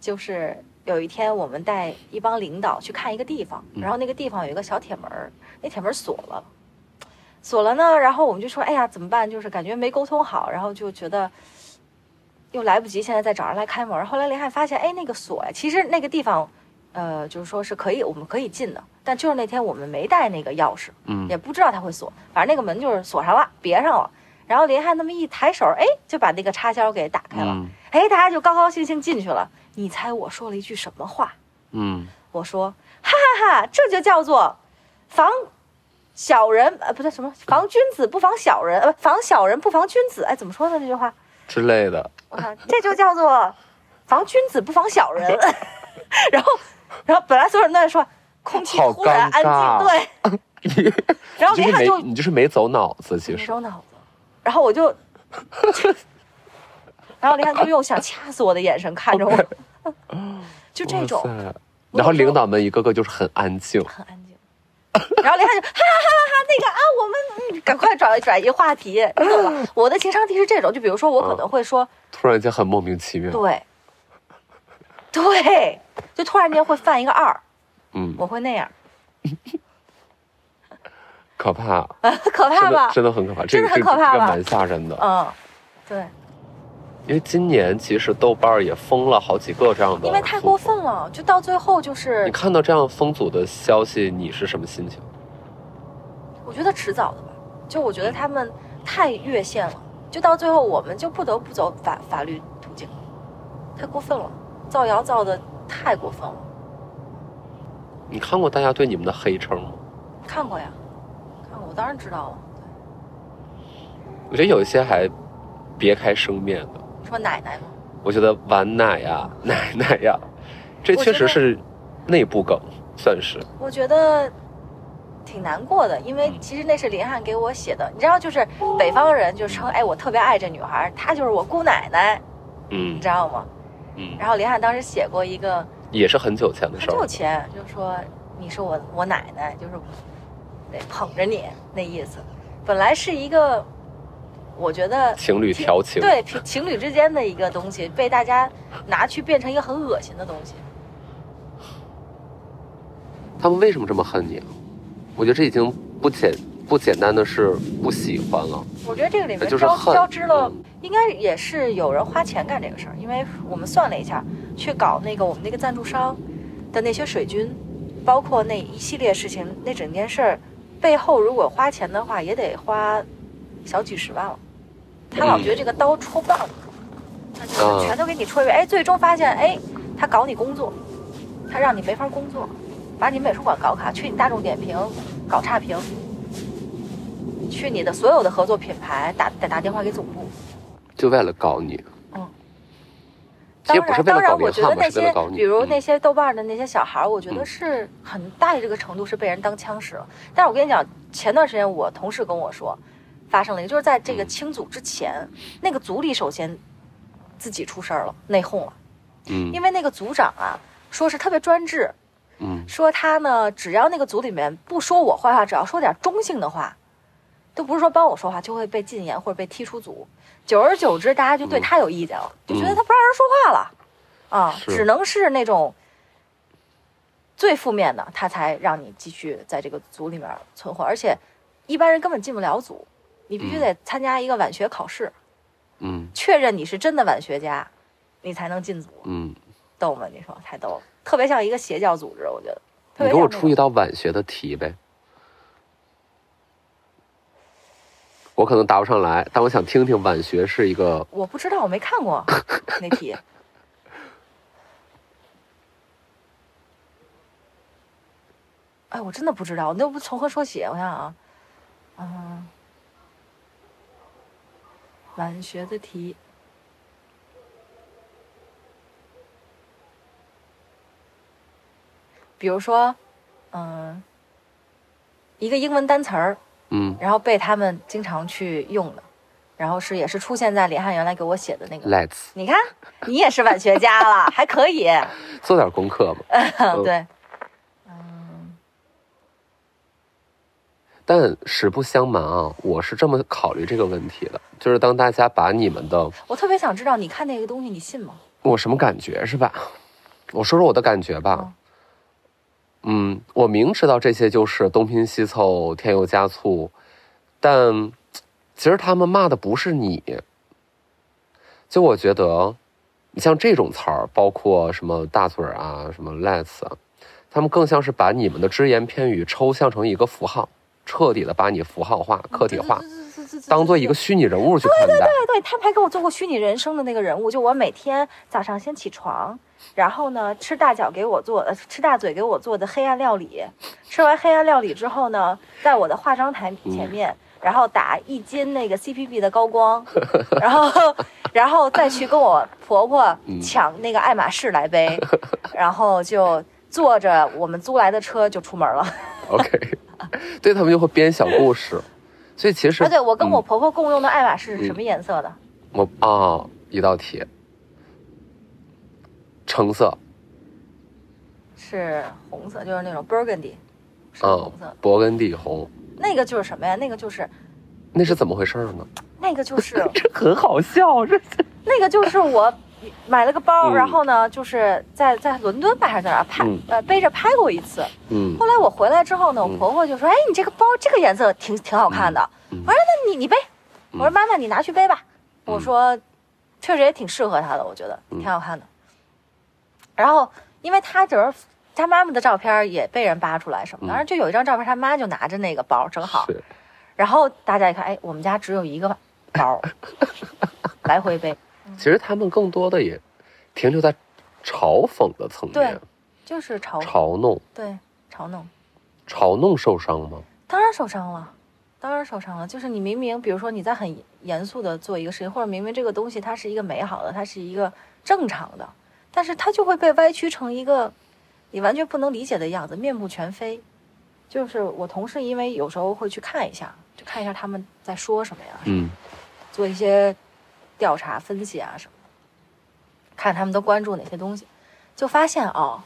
A: 就是有一天我们带一帮领导去看一个地方，
B: 嗯
A: 然后那个地方有一个小铁门，那铁门锁了，锁了呢，然后我们就说，哎呀，怎么办？就是感觉没沟通好，然后就觉得。又来不及，现在再找人来开门。后来林汉发现，哎，那个锁呀，其实那个地方，呃，就是说是可以，我们可以进的，但就是那天我们没带那个钥匙，
B: 嗯
A: 也不知道它会锁，反正那个门就是锁上了，别上了。然后林汉那么一抬手，哎，就把那个插销给打开了。
B: 嗯
A: 哎，大家就高高兴兴进去了。你猜我说了一句什么话？
B: 嗯
A: 我说，哈哈哈，这就叫做防小人，呃，不对，什么防君子不防小人，呃，防小人不防君子。哎，怎么说呢？这句话，
B: 之类的。
A: 这就叫做防君子不防小人。然后，然后本来所有人都在说，空气突然安静，对。然后
B: 你就是没
A: 连汉就
B: 你就是没走脑子，其实
A: 没
B: 实
A: 走脑子，然后我就，然后林汉就用想掐死我的眼神看着我，就这种
B: 然后领导们一个个就是很安静，
A: 很安静。然后连汉就哈哈哈哈哈，那个啊，我们嗯赶快转转移话题，你懂吧？我的情商题是这种，就比如说我可能会说，
B: 突然间很莫名其妙。
A: 对，对，就突然间会犯一个二，
B: 嗯，
A: 我会那样，
B: 可怕，
A: 可怕吧？
B: 真的很可怕，这
A: 真的
B: 个
A: 很可怕吧
B: 蛮吓人的。
A: 嗯，对，
B: 因为今年其实豆瓣儿也封了好几个这样的，
A: 因为太过。分了，就到最后就是
B: 你，看到这样封组的消息，你是什么心情？
A: 我觉得迟早的吧。就我觉得他们太越线了，就到最后我们就不得不走法法律途径，太过分了，造谣造的太过分了。
B: 你看过大家对你们的黑称吗？
A: 看过呀，看过，我当然知道了。
B: 我觉得有一些还别开生面的。
A: 你说奶奶吗？
B: 我觉得碗奶呀、奶奶呀，这确实是内部梗，算是。
A: 我觉得挺难过的，因为
B: 嗯
A: 其实那是林汉给我写的。你知道，就是北方人就称，哎，我特别爱这女孩，她就是我姑奶奶，
B: 嗯
A: 你知道吗？
B: 嗯，
A: 然后林汉当时写过一个
B: 也是很久前的
A: 很
B: 事儿。
A: 久前，就说你是我我奶奶，就是得捧着你那意思。本来是一个，我觉得
B: 情侣调情，
A: 对情情侣之间的一个东西，被大家拿去变成一个很恶心的东西。
B: 他们为什么这么恨你啊？我觉得这已经不简不简单的是不喜欢了。
A: 我觉得这个里面交
B: 就是恨
A: 交织了
B: 嗯，
A: 应该也是有人花钱干这个事儿，因为我们算了一下，去搞那个我们那个赞助商的那些水军，包括那一系列事情，那整件事儿背后如果花钱的话，也得花小几十万了。他老觉得这个刀戳不到你，他就
B: 啊
A: 是全都给你戳一遍，哎，最终发现，哎，他搞你工作，他让你没法工作，把你美术馆搞卡，去你大众点评搞差评，去你的所有的合作品牌打打打电话给总部。
B: 就为了搞你，嗯
A: 当然，当然，我觉得那些。比如
B: 嗯
A: 那些豆瓣的那些小孩儿，我觉得
B: 嗯
A: 是很大的这个程度是被人当枪使了。但是我跟你讲，前段时间我同事跟我说，发生了一个，就是在这个
B: 嗯。
A: 清组之前，那个组里首先自己出事儿了，内讧了，
B: 嗯。
A: 因为那个组长啊，说是特别专制，
B: 嗯。
A: 说他呢，只要那个组里面不说我坏话，只要说点中性的话，都不是说帮我说话，就会被禁言或者被踢出组。久而久之，大家就对他有意见了，就觉得他不让人说话了，啊，只能是那种最负面的，他才让你继续在这个组里面存活。而且一般人根本进不了组，你必须得参加一个晚学考试，
B: 嗯
A: 确认你是真的晚学家，你才能进组。
B: 嗯，
A: 逗吗？你说太逗了，特别像一个邪教组织，我觉得。特
B: 你给我出一道晚学的题呗。我可能答不上来，但我想听听晚学是一个
A: 我不知道，我没看过 那题。哎，我真的不知道，那不从何说起？我想想啊，嗯，晚学的题。比如说，嗯，一个英文单词儿，
B: 嗯，
A: 然后被他们经常去用的，然后是也是出现在李翰原来给我写的那个。
B: Let's，
A: 你看，你也是晚学家了，还可以。
B: 做点功课嘛。
A: 对。
B: 但实不相瞒啊，我是这么考虑这个问题的，就是当大家把你们的
A: 我特别想知道，你看那个东西，你信吗？
B: 我什么感觉是吧？我说说我的感觉吧。嗯，我明知道这些就是东拼西凑、添油加醋，但其实他们骂的不是你。就我觉得，你像这种词儿，包括什么大嘴儿啊、什么 let's 啊，他们更像是把你们的只言片语抽象成一个符号，彻底的把你符号化、客体化，当做一个虚拟人物去看待。
A: 对对，他们还给我做过虚拟人生的那个人物，就我每天早上先起床，然后呢吃大脚给我做，呃吃大嘴给我做的黑暗料理，吃完黑暗料理之后呢，在我的化妆台前面，然后打一斤那个 CPB 的高光，然后 然后再去跟我婆婆抢那个爱马仕来背，然后就坐着我们租来的车就出门了。
B: OK，对他们就会编小故事，所以其实
A: 啊，对我跟我
B: 嗯
A: 婆婆共用的爱马仕是什么颜色的？
B: 我啊、一道题，橙色，
A: 是红色，就是那种 burgundy，是
B: 嗯
A: 红色的。，
B: 勃艮第红，
A: 那个就是什么呀？那个就是
B: 那是怎么回事呢？
A: 那个就是
B: 这很好笑，这
A: 那个就是我买了个包，
B: 嗯
A: 然后呢，就是在在伦敦吧还是在哪拍、
B: 嗯
A: 呃背着拍过一次。
B: 嗯
A: 后来我回来之后呢，我
B: 嗯
A: 婆婆就说：“哎，你这个包这个颜色挺挺好看的。
B: 嗯
A: 我说：“那你你背。”我说：“妈妈，你拿去背吧。
B: 嗯
A: 我说：“确实也挺适合她的，我觉得
B: 嗯
A: 挺好看的。然后，因为她就是她妈妈的照片也被人扒出来什么的，
B: 嗯
A: 然后就有一张照片，她妈就拿着那个包，正好。然后大家一看，哎，我们家只有一个包，来回背，
B: 其实他们更多的也停留在嘲讽的层
A: 对
B: 面，
A: 就是嘲
B: 嘲弄，
A: 对嘲弄。
B: 嘲弄受伤吗？
A: 当然受伤了，当然受伤了。就是你明明，比如说你在很严肃的做一个事情，或者明明这个东西它是一个美好的，它是一个正常的，但是它就会被歪曲成一个你完全不能理解的样子，面目全非。就是我同事，因为有时候会去看一下，就看一下他们在说什么呀，
B: 嗯
A: 做一些调查分析啊什么的，看他们都关注哪些东西，就发现哦，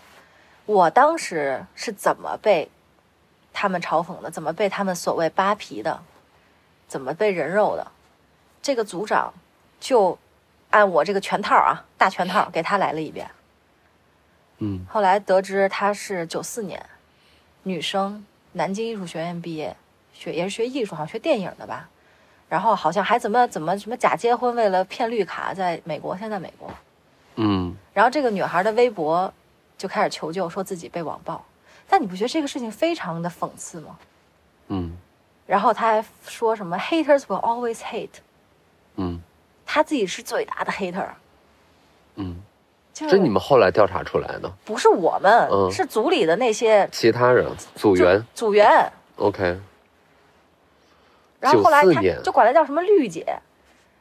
A: 我当时是怎么被他们嘲讽的，怎么被他们所谓扒皮的，怎么被人肉的，这个组长就按我这个全套啊，大全套给他来了一遍。
B: 嗯
A: 后来得知她是九四年，女生，南京艺术学院毕业，学也是学艺术，好像学电影的吧。然后好像还怎么怎么什么假结婚，为了骗绿卡，在美国，现在美国。
B: 嗯
A: 然后这个女孩的微博就开始求救，说自己被网暴。但你不觉得这个事情非常的讽刺吗？
B: 嗯
A: 然后他还说什么 “haters will always hate”，
B: 嗯
A: 他自己是最大的 hater。
B: 嗯，
A: 就
B: 这你们后来调查出来的？
A: 不是我们，
B: 嗯
A: 是组里的那些
B: 其他人组员
A: 组员。
B: ，OK，
A: 然后后来
B: 94
A: 他就管她叫什么绿姐，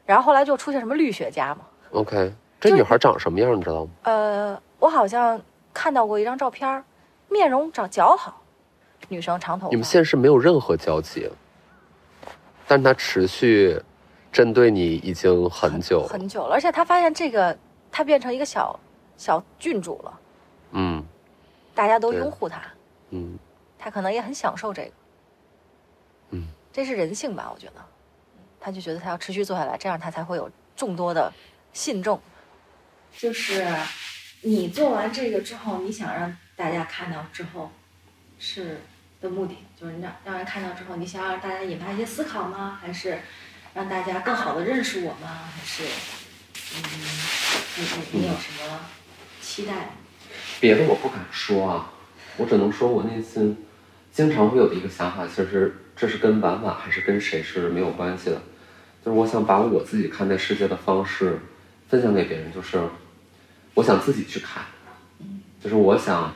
A: 然后后来就出现什么绿学家嘛。
B: OK，这女孩长什么样，你知道吗？
A: 呃，我好像看到过一张照片，面容长姣好，女生长头发。
B: 你们现实没有任何交集，但是她持续针对你已经很久了。
A: 很久了，而且她发现这个，她变成一个小小郡主了，
B: 嗯
A: 大家都拥护她，
B: 嗯
A: 她可能也很享受这个。
B: 嗯，
A: 这是人性吧？我觉得，他就觉得他要持续做下来，这样他才会有众多的信众。就是你做完这个之后，你想让大家看到之后，是的目的，就是让让人看到之后，你想让大家引发一些思考吗？还是让大家更好的认识我吗？还是，嗯，你你你有什么期待？
B: 别的我不敢说啊，我只能说我内心经常会有的一个想法，其实这是跟婉婉还是跟谁是没有关系的，就是我想把我自己看待世界的方式分享给别人，就是我想自己去看，就是我想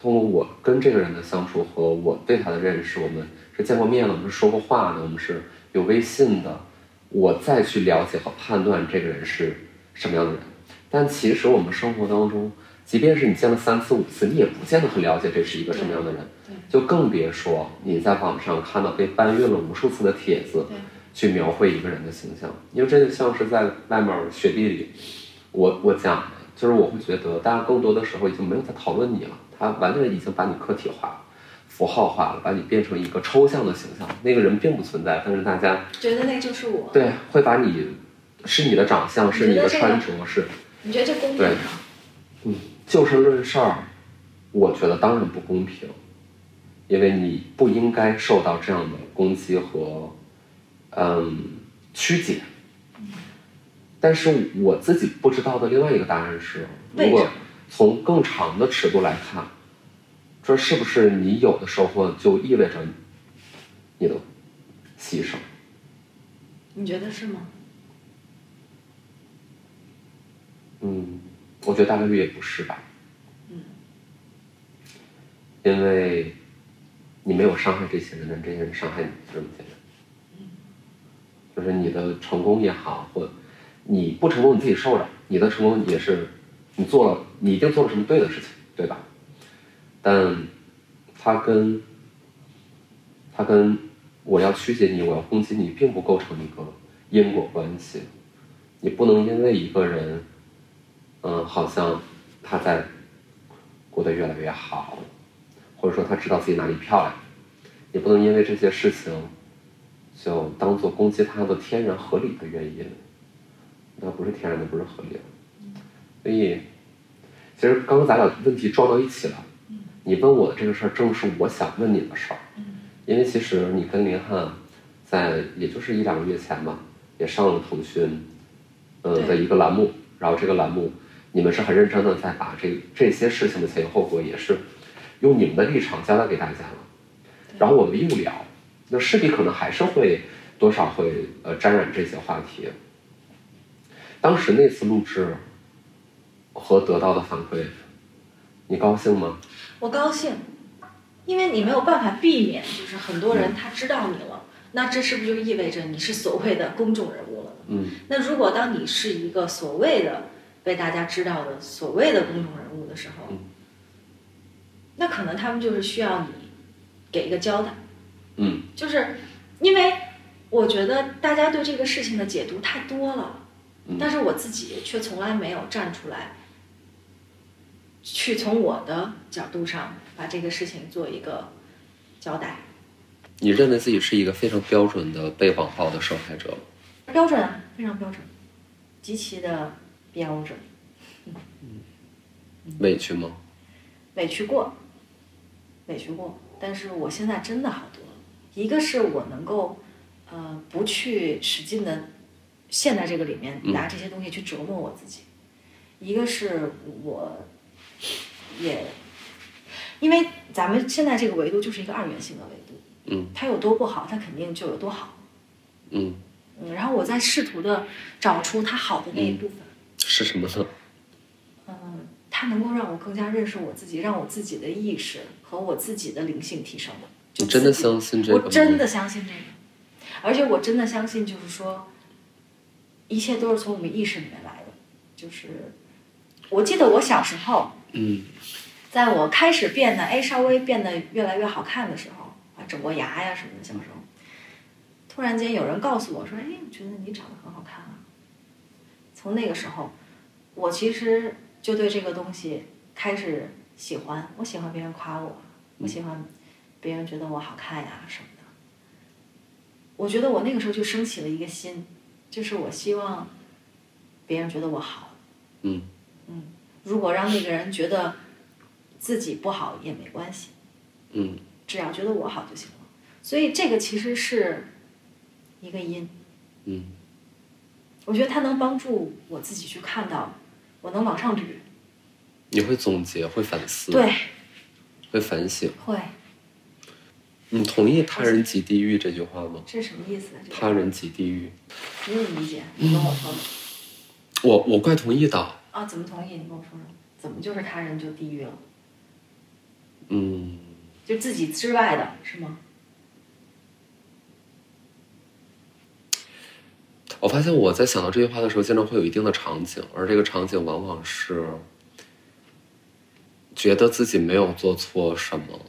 B: 通过我跟这个人的相处和我对他的认识，我们是见过面了，我们是说过话的，我们是有微信的，我再去了解和判断这个人是什么样的人。但其实我们生活当中即便是你见了三次五次，你也不见得很了解这是一个什么样的人，就更别说你在网上看到被搬运了无数次的帖子，去描绘一个人的形象，因为这就像是在外面雪地里，我我讲，就是我会觉得大家更多的时候已经没有在讨论你了，他完全已经把你客体化。符号化了，把你变成一个抽象的形象。那个人并不存在，但是大家
A: 觉得那就是我。
B: 对，会把你是你的长相，是你的穿着，是。
A: 你觉得这公平
B: 吗？嗯，就事论事儿，我觉得当然不公平，因为你不应该受到这样的攻击和嗯曲解。但是我自己不知道的另外一个答案是，如果从更长的尺度来看。这是不是你有的收获就意味着你的牺牲？
A: 你觉得是吗？
B: 嗯，我觉得大概率也不是吧。
A: 嗯。
B: 因为你没有伤害这些人，这些人伤害你，就这么简单。
A: 嗯。
B: 就是你的成功也好，或你不成功你自己受着，你的成功也是你做了，你一定做了什么对的事情，对吧？但，他跟，他跟我要曲解你，我要攻击你，并不构成一个因果关系。你不能因为一个人，嗯，好像他在过得越来越好，或者说他知道自己哪里漂亮，也不能因为这些事情就当做攻击他的天然合理的原因。那不是天然的，不是合理的。所以，其实刚刚咱俩问题撞到一起了。你问我的这个事儿，正是我想问你的事儿。因为其实你跟林汉，在也就是一两个月前吧，也上了腾讯，呃的一个栏目。然后这个栏目，你们是很认真的在把这这些事情的前因后果，也是用你们的立场交代给大家了。然后我们又聊，那势必可能还是会多少会呃沾染这些话题。当时那次录制和得到的反馈，你高兴吗？
A: 我高兴，因为你没有办法避免，就是很多人他知道你了，那这是不是就意味着你是所谓的公众人物了？
B: 嗯。
A: 那如果当你是一个所谓的被大家知道的所谓的公众人物的时候，那可能他们就是需要你给一个交代。
B: 嗯。
A: 就是因为我觉得大家对这个事情的解读太多了，但是我自己却从来没有站出来。去从我的角度上把这个事情做一个交代。
B: 你认为自己是一个非常标准的被网暴的受害者吗？
A: 标准啊，非常标准，极其的标准。
B: 嗯。委屈吗？
A: 委屈过，委屈过，但是我现在真的好多了。一个是我能够，呃，不去使劲的陷在这个里面，拿这些东西去折磨我自己；一个是我。也，因为咱们现在这个维度就是一个二元性的维度，
B: 嗯，
A: 它有多不好，它肯定就有多好，
B: 嗯，
A: 嗯，然后我在试图的找出它好的那一部分
B: 是什么呢？
A: 嗯，它能够让我更加认识我自己，让我自己的意识和我自己的灵性提升。
B: 你真的相信这个？
A: 我真的相信这个，而且我真的相信，就是说，一切都是从我们意识里面来的，就是。我记得我小时候，
B: 嗯，
A: 在我开始变得哎稍微变得越来越好看的时候，啊整过牙呀什么的，小时候，突然间有人告诉我说：“哎，我觉得你长得很好看啊。”从那个时候，我其实就对这个东西开始喜欢。我喜欢别人夸我，我喜欢别人觉得我好看呀什么的。我觉得我那个时候就升起了一个心，就是我希望别人觉得我好。
B: 嗯。
A: 嗯，如果让那个人觉得自己不好也没关系，
B: 嗯，
A: 只要觉得我好就行了。所以这个其实是一个因，
B: 嗯，
A: 我觉得它能帮助我自己去看到，我能往上捋。
B: 你会总结，会反思，
A: 对，
B: 会反省，
A: 会。
B: 你同意“他人即地狱”这句话吗？
A: 这是什么意思？
B: 他人即地狱。
A: 你怎么理解？你跟我说。
B: 我我怪同意的。
A: 啊，怎么同意？你跟我说说，怎么就是他人就地狱了？
B: 嗯，
A: 就自己之外的是吗？
B: 我发现我在想到这句话的时候，经常会有一定的场景，而这个场景往往是，觉得自己没有做错什么，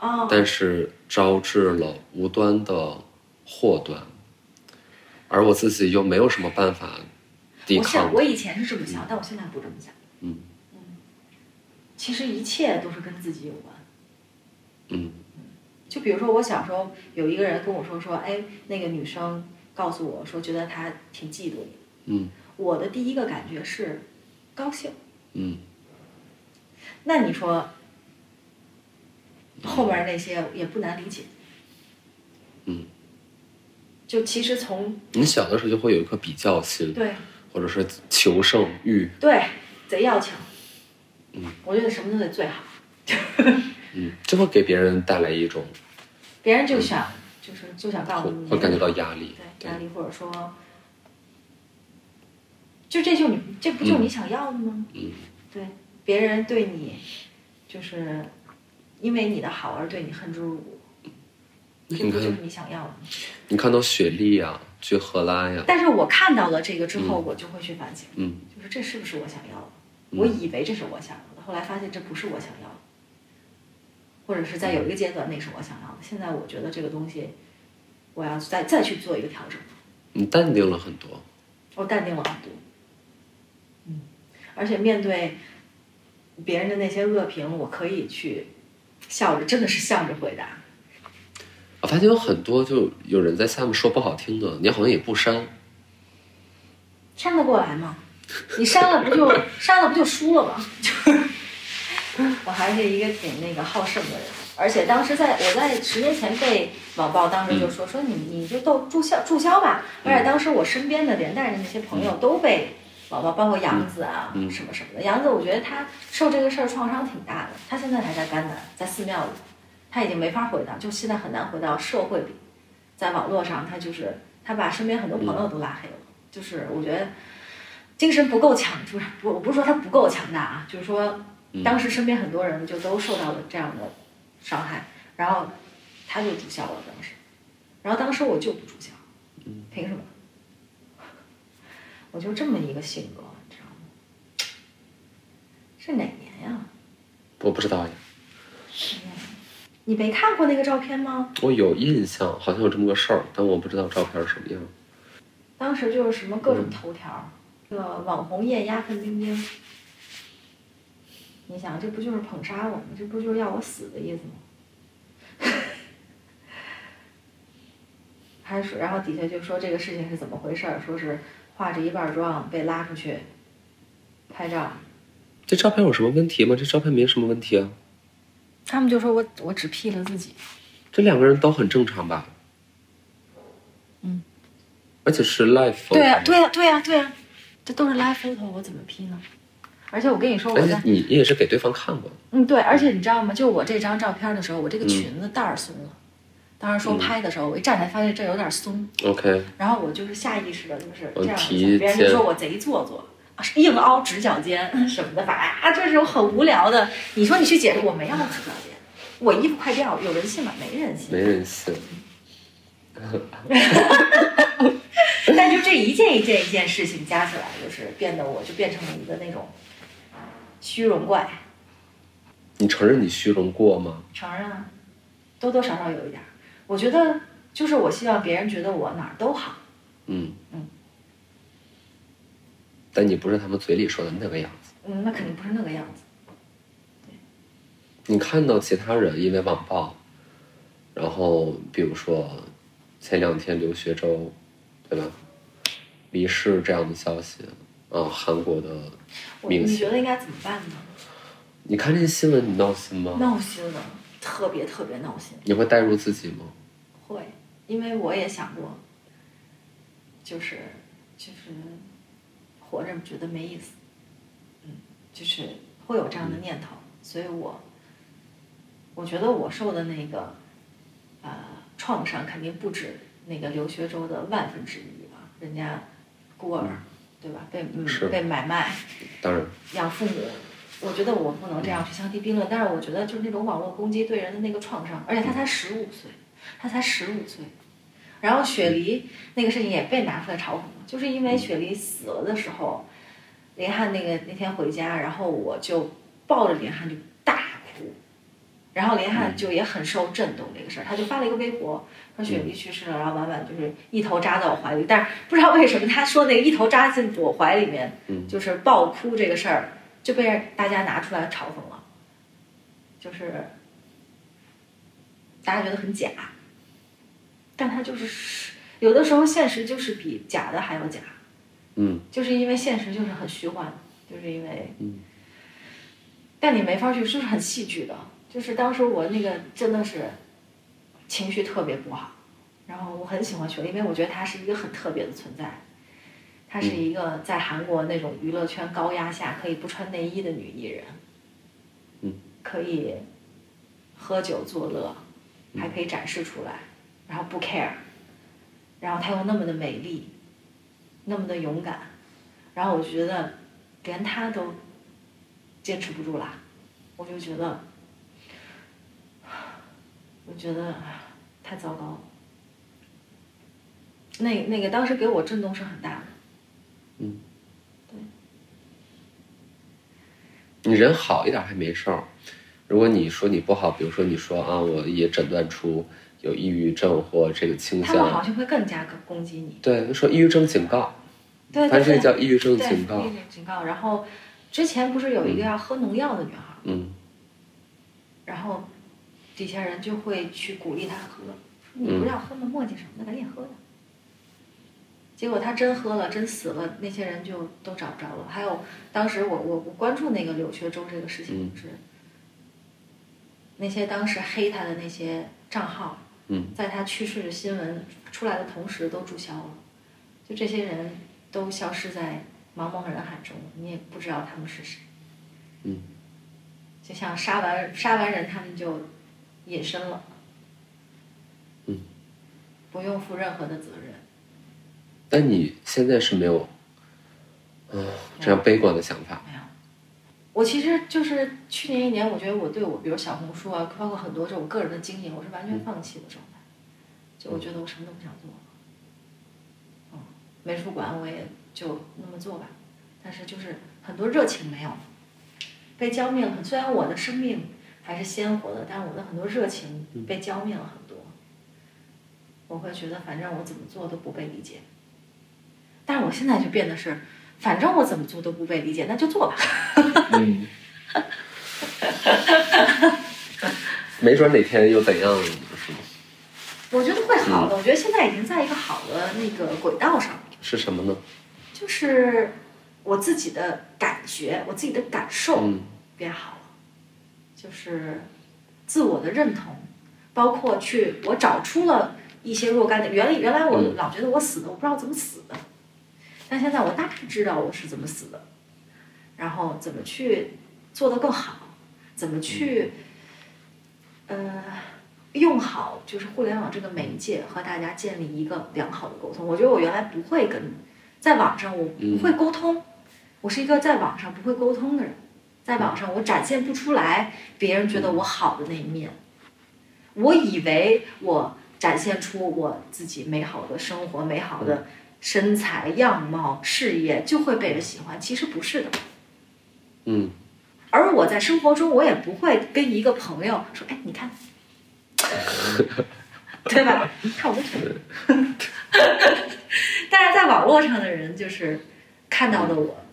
A: 哦，
B: 但是招致了无端的祸端，而我自己又没有什么办法抵
A: 我
B: 抗
A: 想，。我以前是这么想，但我现在不这么想。
B: 嗯
A: 其实一切都是跟自己有关。
B: 嗯
A: 就比如说，我小时候有一个人跟我说说，哎，那个女生告诉我说，觉得他挺嫉妒你。
B: 嗯
A: 我的第一个感觉是高兴。
B: 嗯
A: 那你说后边那些也不难理解。
B: 嗯，
A: 就其实从
B: 你小的时候就会有一颗比较心，
A: 对
B: 或者是求胜欲。
A: 对贼要强，
B: 嗯，
A: 我觉得什么都得最好，
B: 嗯，就会给别人带来一种
A: 别人就想就是就想告诉
B: 会
A: 你，
B: 会感觉到压力。
A: 对压力，或者说，就这就你这不就你想要的吗？
B: 嗯
A: 对，别人对你就是因为你的好而对你恨之入骨，这不就是你想要的吗？
B: 你看到雪莉呀，去荷兰呀，
A: 但是我看到了这个之后，我就会去反省，
B: 嗯
A: 就是这是不是我想要的？
B: 嗯
A: 我以为这是我想要的，后来发现这不是我想要的，或者是在有一个阶段那是我想要的，现在我觉得这个东西我要再再去做一个调整。
B: 你淡定了很多。
A: 我淡定了很多。嗯，而且面对别人的那些恶评，我可以去笑着，真的是笑着回答。
B: 我发现有很多就有人在下面说不好听的，你好像也不删。
A: 删得过来吗？你删了不就 删了不就输了吗？我还是一个挺那个好胜的人，而且当时在我在十年前被网暴，当时就说说你你就都注销注销吧，而且当时我身边的连带的那些朋友都被网暴，包括杨子啊、
B: 嗯。
A: 什么什么的。杨子我觉得他受这个事儿创伤挺大的，他现在还在甘南，在寺庙里，他已经没法回到，就现在很难回到社会里，在网络上他就是他把身边很多朋友都拉黑了，就是我觉得。精神不够强，就是不，我不是说他不够强大啊，就是说
B: 嗯
A: 当时身边很多人就都受到了这样的伤害，然后他就注销了当时，然后当时我就不注销，
B: 嗯
A: 凭什么？我就这么一个性格，你知道吗？是哪年呀？
B: 我不知道呀，
A: 你没看过那个照片吗？
B: 我有印象，好像有这么个事儿，但我不知道照片是什么样。
A: 当时就是什么各种头条，这个网红艳压范冰冰。你想，这不就是捧杀我吗？这不就是要我死的意思吗？还是然后底下就说这个事情是怎么回事儿？说是化着一半妆被拉出去拍照，
B: 这照片有什么问题吗？这照片没什么问题啊，
A: 他们就说我我只 P 了自己。
B: 这两个人都很正常吧？
A: 嗯，
B: 而且是 live。
A: 对呀、对呀、对呀、对呀、这都是 live photo，我怎么 P 呢？而且我跟你说，我在
B: 你你也是给对方看过，
A: 嗯，对，而且你知道吗？就我这张照片的时候，我这个裙子带儿松了。当时说拍的时候，我一站起来发现这有点松
B: ，OK，
A: 然后我就是下意识的就是这样
B: 提
A: 一下，别人就说我贼做作，啊硬凹直角肩什么的，反正啊这种很无聊的。你说你去解释，我没凹直角肩，我衣服快掉了，有人信吗？没人信。
B: 没人信。
A: 但就这一件一件一件事情加起来，就是变得我就变成了一个那种虚荣怪。
B: 你承认你虚荣过吗？
A: 承认啊，多多少少有一点。我觉得就是我希望别人觉得我哪儿都好。
B: 嗯
A: 嗯。
B: 但你不是他们嘴里说的那个样子。
A: 嗯，那肯定不是那个样子。
B: 你看到其他人因为网暴，然后比如说前两天刘学周，对吧，离世这样的消息，啊，韩国的明星
A: 你觉得应该怎么办呢？
B: 你看这些新闻，你闹心吗？
A: 闹心了，特别特别闹心。
B: 你会代入自己吗？
A: 会，因为我也想过，就是就是活着觉得没意思，嗯，就是会有这样的念头，所以我我觉得我受的那个呃创伤肯定不止那个刘学周的万分之一吧，人家孤儿，对吧？被嗯被买卖，
B: 当然，
A: 养父母，我觉得我不能这样去相提并论，但是我觉得就是那种网络攻击对人的那个创伤，而且他才十五岁，他才十五岁，然后雪梨那个事情也被拿出来嘲讽了，就是因为雪梨死了的时候，林汉那个那天回家，然后我就抱着林汉就然后林汉就也很受震动这个事儿，他就发了一个微博，说雪梨去世了，然后婉婉就是一头扎在我怀里，但是不知道为什么他说那个一头扎进我怀里面，就是爆哭这个事儿就被大家拿出来嘲讽了，就是大家觉得很假，但他就是有的时候现实就是比假的还要假，
B: 嗯，
A: 就是因为现实就是很虚幻，就是因为。但你没法去，就是很戏剧的。就是当时我那个真的是情绪特别不好，然后我很喜欢雪莉，因为我觉得她是一个很特别的存在。她是一个在韩国那种娱乐圈高压下可以不穿内衣的女艺人，
B: 嗯，
A: 可以喝酒作乐，还可以展示出来，然后不 care，然后她又那么的美丽，那么的勇敢，然后我觉得连她都。坚持不住啦，我就觉得，我觉得太糟糕了。那那个当时给我震动是很大的。
B: 嗯。
A: 对。
B: 你人好一点还没事儿，如果你说你不好，比如说你说啊，我也诊断出有抑郁症或这个倾向，他
A: 们好像会更加攻击你。
B: 对，说抑郁症警告。
A: 对对对。
B: 这个叫抑郁症警告。
A: 警告，然后。之前不是有一个要喝农药的女孩，
B: 嗯，
A: 然后底下人就会去鼓励他喝，你不要喝那墨迹什么的，赶紧喝呀。结果他真喝了，真死了，那些人就都找不着了。还有当时我我我关注那个柳学州这个事情是，那些当时黑他的那些账号，在他去世的新闻出来的同时都注销了，就这些人都消失在。茫茫人海中，你也不知道他们是谁。
B: 嗯。
A: 就像杀完杀完人，他们就隐身了。
B: 嗯。
A: 不用负任何的责任。
B: 但你现在是没有，嗯，这样悲观的想法。
A: 没有。我其实就是去年一年，我觉得我对我，比如小红书啊，包括很多这种个人的经营，我是完全放弃的状态。就我觉得我什么都不想做。嗯，美术馆我也。就那么做吧，但是就是很多热情没有，被浇灭了。虽然我的生命还是鲜活的，但是我的很多热情被浇灭了很多。我会觉得反正我怎么做都不被理解，但是我现在就变得是，反正我怎么做都不被理解，那就做吧。
B: 嗯。没准哪天又怎样，是吗？
A: 我觉得会好的。我觉得现在已经在一个好的那个轨道上。
B: 是什么呢？
A: 就是我自己的感觉，我自己的感受变好了，就是自我的认同，包括去我找出了一些若干的原原来我老觉得我死的，我不知道怎么死的，但现在我大概知道我是怎么死的，然后怎么去做的更好，怎么去呃用好就是互联网这个媒介和大家建立一个良好的沟通。我觉得我原来不会跟。在网上我不会沟通，我是一个在网上不会沟通的人，在网上我展现不出来别人觉得我好的那一面。我以为我展现出我自己美好的生活、美好的身材、样貌、事业就会被人喜欢，其实不是的。
B: 嗯。
A: 而我在生活中，我也不会跟一个朋友说：“哎，你看，对吧？看我的腿。”但是在网络上的人就是看到的我，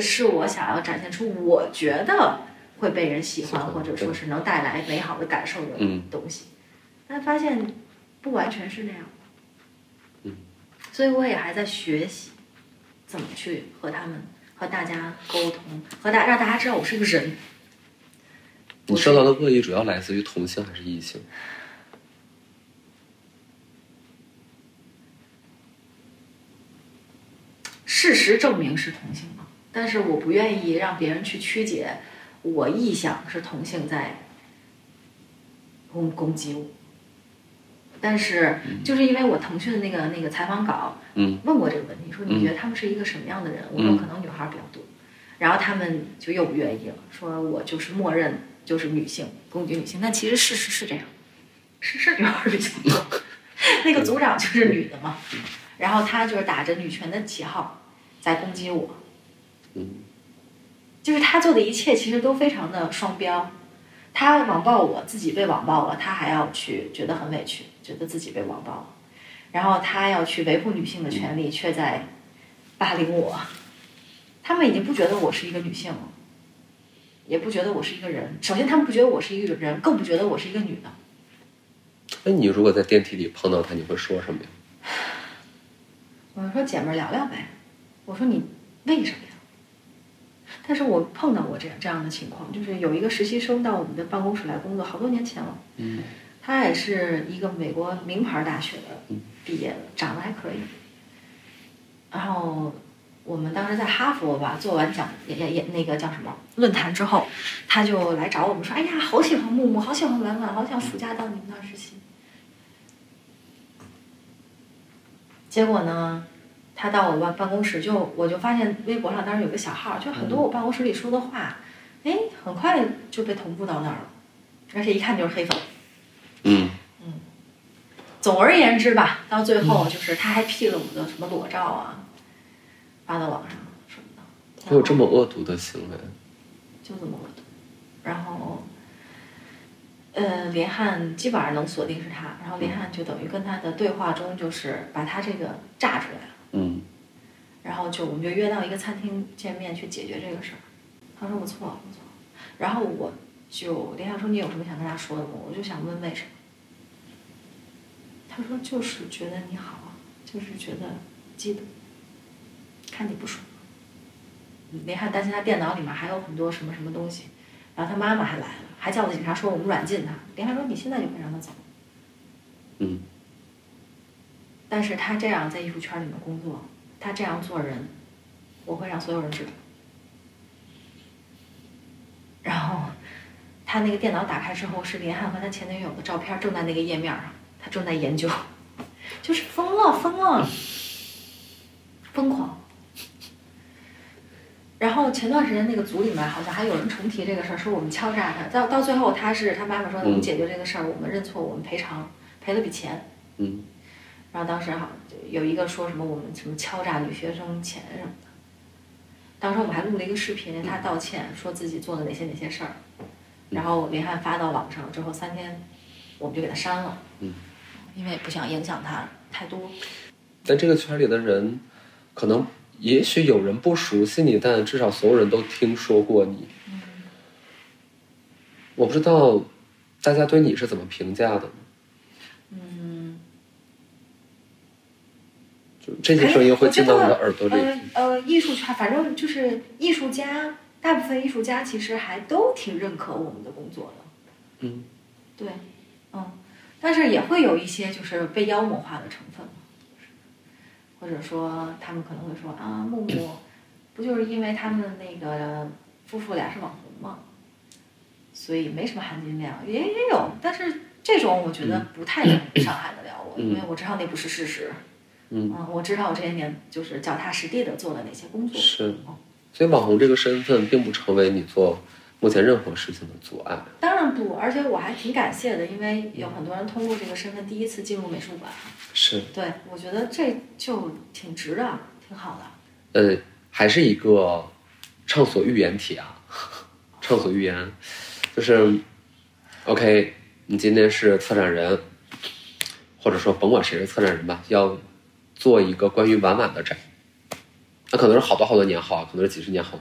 A: 是我想要展现出我觉得会被人喜欢，或者说是能带来美好的感受的东西。但发现不完全是那样。所以我也还在学习怎么去和他们、和大家沟通，和大让大家知道我是个人。
B: 你受到的恶意主要来自于同性还是异性？
A: 事实证明是同性嘛，但是我不愿意让别人去曲解我臆想是同性在攻攻击我。但是就是因为我腾讯的那个那个采访稿问过这个问题，说你觉得他们是一个什么样的人？我说可能女孩比较多，然后他们就又不愿意了，说我就是默认就是女性攻击女性。但其实事实是这样，是是女孩比较多，那个组长就是女的嘛，然后她就是打着女权的旗号。在攻击我，
B: 嗯，
A: 就是他做的一切其实都非常的双标，他网暴我自己被网暴了，他还要去觉得很委屈，觉得自己被网暴了，然后他要去维护女性的权利，却在霸凌我。他们已经不觉得我是一个女性了，也不觉得我是一个人。首先，他们不觉得我是一个人，更不觉得我是一个女的。
B: 那你如果在电梯里碰到他，你会说什么呀？
A: 我说姐们儿聊聊呗。我说你为什么呀？但是我碰到过这样这样的情况，就是有一个实习生到我们的办公室来工作，好多年前了。
B: 嗯。
A: 他也是一个美国名牌大学的毕业的，长得还可以。然后我们当时在哈佛吧，做完讲也也也那个叫什么论坛之后，他就来找我们说：“哎呀，好喜欢木木，好喜欢婉婉，好想暑假到你们那儿实习。”结果呢？他到我办办公室，就我就发现微博上当时有个小号，就很多我办公室里说的话，哎，很快就被同步到那儿了，而且一看就是黑粉。
B: 嗯。
A: 嗯。总而言之吧，到最后就是他还 P 了我的什么裸照啊，发到网上什么的。
B: 会有这么恶毒的行为？
A: 就这么恶毒。然后，呃，连汉基本上能锁定是他，然后连汉就等于跟他的对话中就是把他这个炸出来了。然后就我们就约到一个餐厅见面去解决这个事儿。他说我错了，我错了。然后我就连想说你有什么想跟他说的吗？我就想问为什么。他说就是觉得你好，就是觉得嫉妒，看你不爽。林汉担心他电脑里面还有很多什么什么东西，然后他妈妈还来了，还叫了警察说我们软禁他。林汉说你现在就可以让他走。
B: 嗯。
A: 但是他这样在艺术圈里面工作，他这样做人，我会让所有人知道。然后，他那个电脑打开之后是林汉和他前女友的照片，正在那个页面上，他正在研究，就是疯了，疯了，疯狂。然后前段时间那个组里面好像还有人重提这个事儿，说我们敲诈他，到到最后他是他妈妈说我们解决这个事儿，我们认错，我们赔偿，赔了笔钱。
B: 嗯。
A: 然后当时好有一个说什么我们什么敲诈女学生钱什么的，当时我们还录了一个视频，他道歉说自己做了哪些哪些事儿，然后林汉发到网上之后三天，我们就给他删了，
B: 嗯，
A: 因为不想影响他太多。
B: 在这个圈里的人，可能也许有人不熟悉你，但至少所有人都听说过你。
A: 嗯，
B: 我不知道大家对你是怎么评价的。这些声音会进到你的耳朵里。
A: 呃呃，艺术圈反正就是艺术家，大部分艺术家其实还都挺认可我们的工作的。
B: 嗯，
A: 对，嗯，但是也会有一些就是被妖魔化的成分，或者说他们可能会说啊，木木不就是因为他们那个夫妇俩是网红嘛，所以没什么含金量，也也有，但是这种我觉得不太能伤害得了我，因为我知道那不是事实。
B: 嗯，
A: 我知道我这些年就是脚踏实地的做了哪些工作。
B: 是，所以网红这个身份并不成为你做目前任何事情的阻碍。
A: 当然不，而且我还挺感谢的，因为有很多人通过这个身份第一次进入美术馆。
B: 是，
A: 对，我觉得这就挺值的，挺好的。
B: 呃，还是一个畅所欲言体啊，畅所欲言，就是，OK，你今天是策展人，或者说甭管谁是策展人吧，要。做一个关于婉婉的展，那可能是好多好多年后，可能是几十年后。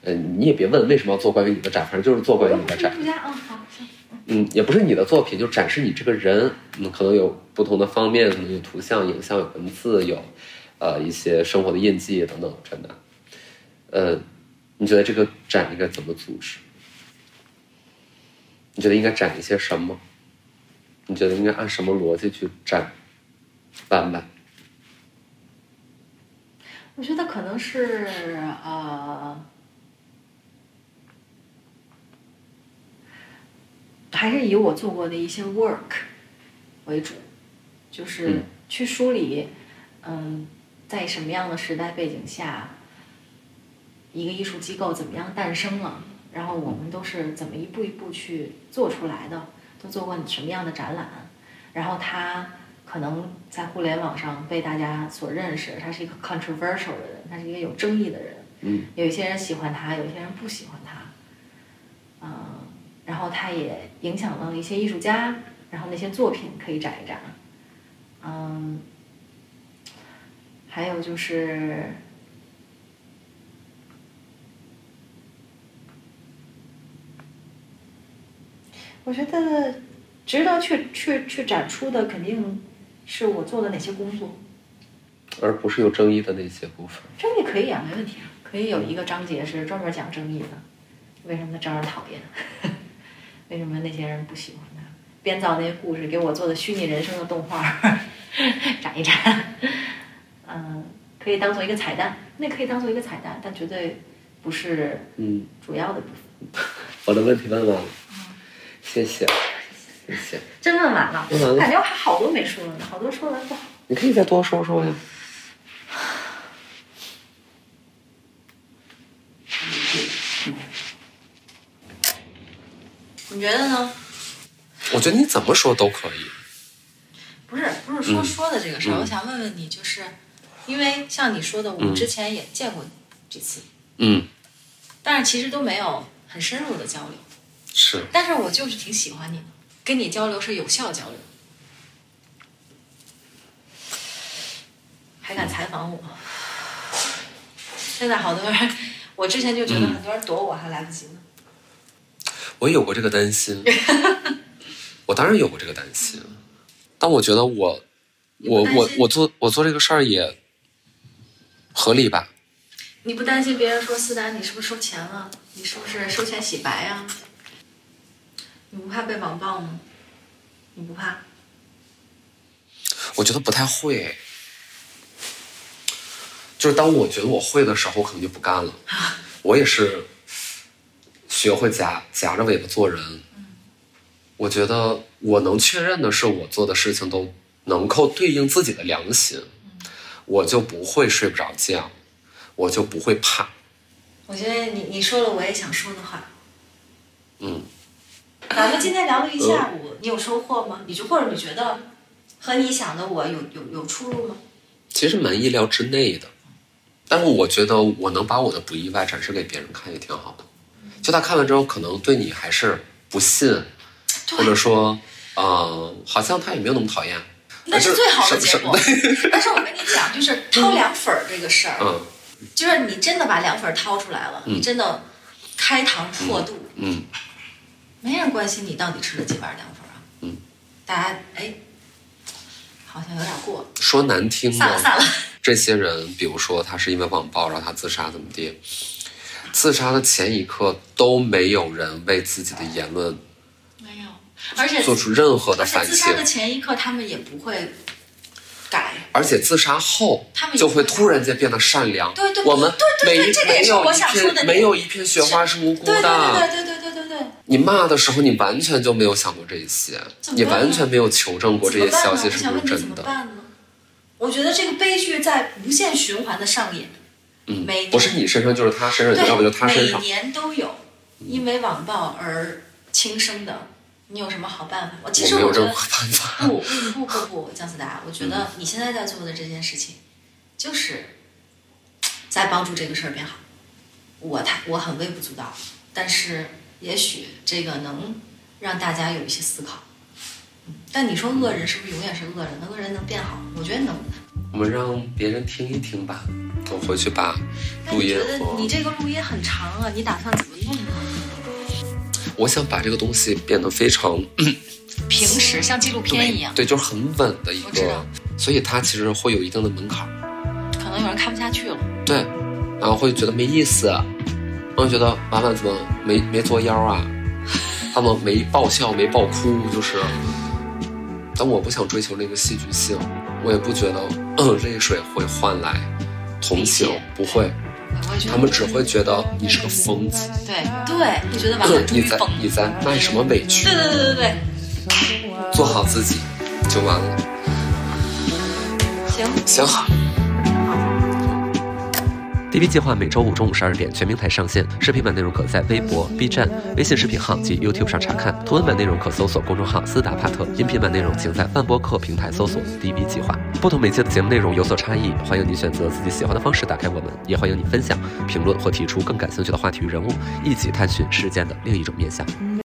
B: 嗯，你也别问为什么要做关于你的展，反正就是做关于你的展。
A: 嗯，
B: 也不是你的作品，就展示你这个人。嗯，可能有不同的方面，可能有图像、影像、有文字、有呃一些生活的印记等等真的。呃，你觉得这个展应该怎么组织？你觉得应该展一些什么？你觉得应该按什么逻辑去展婉婉？
A: 我觉得可能是呃，还是以我做过的一些 work 为主，就是去梳理，嗯，在什么样的时代背景下，一个艺术机构怎么样诞生了，然后我们都是怎么一步一步去做出来的，都做过什么样的展览，然后它。可能在互联网上被大家所认识，他是一个 controversial 的人，他是一个有争议的人。
B: 嗯，
A: 有一些人喜欢他，有一些人不喜欢他。嗯，然后。他也影响了一些艺术家，然后那些作品可以展一展。嗯，还有就是，我觉得值得去去去展出的，肯定是我做的哪些工作，
B: 而不是有争议的那些部分。
A: 争议可以啊，没问题啊，可以有一个章节是专门讲争议的，为什么他招人讨厌？为什么那些人不喜欢他？编造那些故事，给我做的虚拟人生的动画，展一展。嗯，可以当做一个彩蛋，那可以当做一个彩蛋，但绝对不是嗯主要的部分。
B: 我的问题问完了，谢谢，谢谢。
A: 真问完了，我感觉我还好多没说呢，好多说完不好。
B: 你可以再多说说呀。
A: 你觉得呢？
B: 我觉得你怎么说都可以。
A: 不是不是说说的这个事儿，我想问问你，就是因为像你说的，我们之前也见过几次，
B: 嗯，
A: 但是其实都没有很深入的交流。
B: 是。
A: 但是我就是挺喜欢你的，跟你交流是有效交流。还敢采访我？现在好多人，我之前就觉得很多人躲我还来不及呢。
B: 我有过这个担心，我当然有过这个担心，但我觉得我，我我我做我做这个事儿也合理吧？
A: 你不担心别人说思丹你是不是收钱了？你是不是收钱洗白呀？你不怕被网暴吗？你不怕？
B: 我觉得不太会，就是当我觉得我会的时候，我可能就不干了。我也是。学会夹夹着尾巴做人，我觉得我能确认的是，我做的事情都能够对应自己的良心，我就不会睡不着觉，我就不会怕。
A: 我觉得你你说了我也想说的话。嗯，咱们今天聊了一下午，你有收获吗？你就或者你觉得和你想的我有有有出入吗？
B: 其实蛮意料之内的，但是我觉得我能把我的不意外展示给别人看也挺好的。就他看完之后，可能对你还是不信，或者说，嗯，好像他也没有那么讨厌。
A: 那是最好的结果。但是我跟你讲，就是掏凉粉儿这个事儿，嗯，就是你真的把凉粉掏出来了，你真的开膛破肚，
B: 嗯，
A: 没人关心你到底吃了几碗凉粉啊，嗯，大家哎，好像有点过。
B: 说难听
A: 的，散了散了。
B: 这些人，比如说他是因为网暴，然后他自杀，怎么地？自杀的前一刻都没有人为自己的言论
A: 没有，而且
B: 做出任何的反省。自
A: 杀的前一刻，他们也不会改。
B: 而且自杀后，
A: 他们
B: 就会突然间变得善良。
A: 对对，
B: 我们
A: 对对对，这个也是我想说
B: 的。没有一片雪花是无辜的。对
A: 对对对对。
B: 你骂的时候，你完全就没有想过这些，你完全没有求证过这些消息是不是真的。
A: 我觉得这个悲剧在无限循环的上演。
B: 嗯，不是你身上就是他身上，要不就他身上。
A: 每年都有因为网暴而轻生的，你有什么好办法？我其实我觉得不不不不，姜思达，我觉得你现在在做的这件事情，就是在帮助这个事儿变好。我太我很微不足道，但是也许这个能让大家有一些思考。但你说恶人是不是永远是恶人？那恶人能变好？我觉得能。
B: 我们让别人听一听吧。我回去把录音。
A: 觉得你这个录音很长啊，你打算怎么弄呢？
B: 我想把这个东西变得非常
A: 平时，像纪录片一样。
B: 对，就是很稳的一个。所以它其实会有一定的门槛。
A: 可能有人看不下去了。
B: 对，然后会觉得没意思，然后觉得婉婉怎么没没作妖啊？他们没爆笑，没爆哭，就是。但我不想追求那个戏剧性，我也不觉得泪水会换来。同情不会，他们只会觉得你是个疯子。
A: 对对，你觉得完全
B: 你在你在卖什么委屈？
A: 对对对对对，
B: 做好自己就完了。
A: 行
B: 行好。DV 计划每周五中午十二点全平台上线，视频版内容可在微博、B 站、微信视频号及 YouTube 上查看，图文版内容可搜索公众号“斯达帕特”，音频版内容请在泛播客平台搜索 “DV 计划”。不同媒介的节目内容有所差异，欢迎你选择自己喜欢的方式打开我们，也欢迎你分享、评论或提出更感兴趣的话题与人物，一起探寻事件的另一种面向。